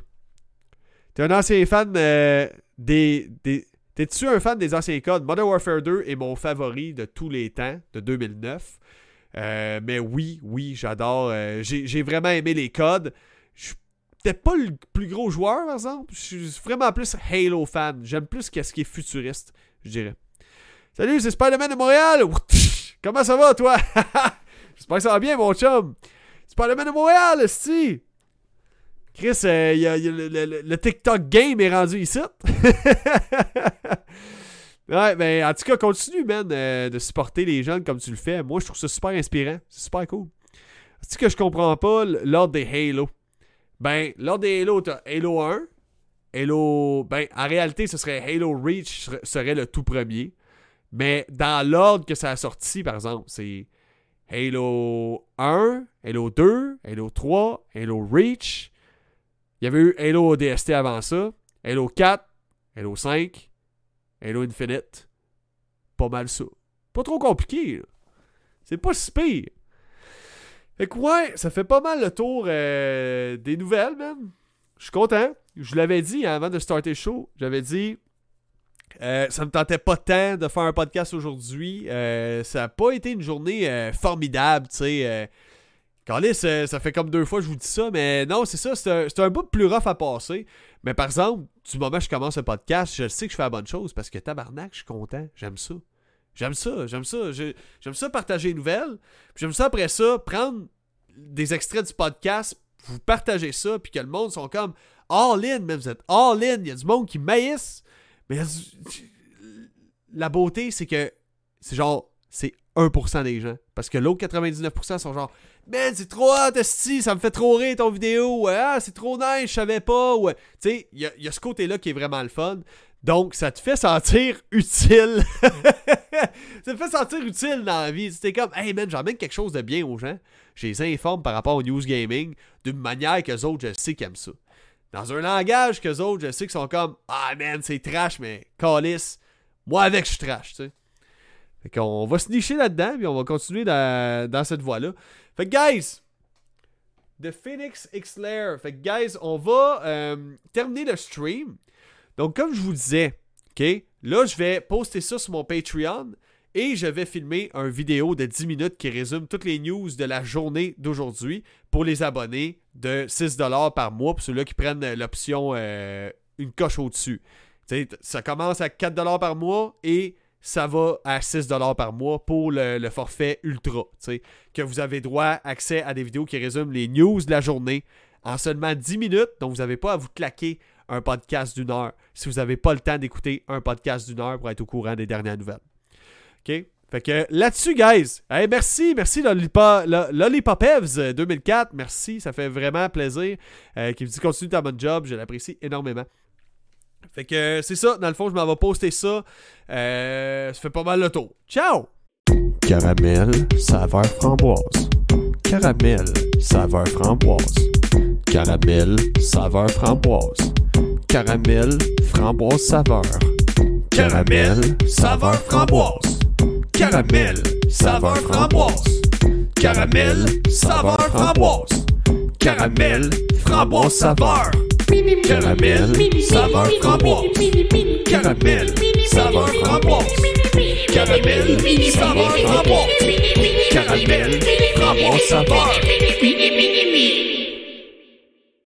T'es un ancien fan des, des, T'es-tu un fan des anciens codes? Modern Warfare 2 est mon favori de tous les temps, de 2009. Euh, mais oui, oui, j'adore. Euh, j'ai vraiment aimé les codes. Je suis pas le plus gros joueur, par exemple. Je suis vraiment plus Halo fan. J'aime plus qu'est-ce qui est futuriste, je dirais. Salut, c'est Spider-Man de Montréal. Comment ça va, toi? J'espère que ça va bien, mon chum. Spider-Man de Montréal, si. Chris, euh, le, TikTok game est rendu ici. ouais, mais en tout cas, continue, man, euh, de supporter les jeunes comme tu le fais. Moi, je trouve ça super inspirant. C'est super cool. C'est que je comprends pas l'ordre des Halo? Ben, l'ordre des Halo, t'as Halo 1. Halo. Ben, en réalité, ce serait Halo Reach serait le tout premier. Mais dans l'ordre que ça a sorti, par exemple, c'est Halo 1, Halo 2, Halo 3, Halo Reach, il y avait eu Halo ODST avant ça, Halo 4, Halo 5, Halo Infinite. Pas mal ça. Pas trop compliqué. C'est pas si pire. Fait que ouais, ça fait pas mal le tour euh, des nouvelles, man. Je suis content. Je l'avais dit avant de starter le show. J'avais dit euh, ça me tentait pas tant de faire un podcast aujourd'hui. Euh, ça n'a pas été une journée formidable, tu sais. Carlis, ça fait comme deux fois que je vous dis ça, mais non, c'est ça, c'est un, bout plus rough à passer. Mais par exemple, du moment où je commence le podcast, je sais que je fais la bonne chose parce que tabarnak, je suis content, j'aime ça. J'aime ça, j'aime ça. J'aime ça partager une nouvelles. J'aime ça après ça, prendre des extraits du podcast, vous partager ça, puis que le monde sont comme all in, mais vous êtes all in. Il y a du monde qui maïsse. Mais la beauté, c'est que c'est genre, c'est 1% des gens. Parce que l'autre 99% sont genre, Man, c'est trop hot, ça me fait trop rire ton vidéo. Ah, c'est trop nice, je savais pas. Tu sais, il y, a ce côté-là qui est vraiment le fun. Donc, ça te fait sentir utile. ça te fait sentir utile dans la vie. C'était comme, hey man, j'emmène quelque chose de bien aux gens. Je les informe par rapport au news gaming d'une manière que les autres, je sais qu'ils aiment ça. Dans un langage que les autres, je sais qu'ils sont comme, ah man, c'est trash, mais calice, moi avec, je suis trash, tu sais. Fait qu'on va se nicher là-dedans, puis on va continuer dans, cette voie-là. Fait que, guys, The Phoenix X Lair. Fait que, guys, on va euh, terminer le stream. Donc, comme je vous disais, OK, là, je vais poster ça sur mon Patreon et je vais filmer un vidéo de 10 minutes qui résume toutes les news de la journée d'aujourd'hui pour les abonnés de 6$ par mois, pour ceux-là qui prennent l'option euh, une coche au-dessus. Ça commence à 4$ par mois et ça va à 6$ par mois pour le, le forfait ultra. Que vous avez droit accès à des vidéos qui résument les news de la journée en seulement 10 minutes. Donc vous n'avez pas à vous claquer un podcast d'une heure si vous n'avez pas le temps d'écouter un podcast d'une heure pour être au courant des dernières nouvelles. OK? Fait que là-dessus, guys, hey, merci, merci Lollipop, Lollipopevs 2004, merci, ça fait vraiment plaisir. Euh, qui me dit continue ta bonne job, je l'apprécie énormément. Fait que c'est ça, dans le fond, je m'en vais poster ça. Euh, ça fait pas mal le tour. Ciao! Caramel, saveur framboise. Caramel, saveur framboise. Caramel, saveur framboise. Caramel, framboise saveur. Caramel, saveur framboise. Caramel, saveur framboise. Caramel, saveur framboise. Caramel, framboise saveur. Caramel, saveur framboise. Caramel, saveur framboise. Caramel, saveur framboise. Caramel, framboise saveur.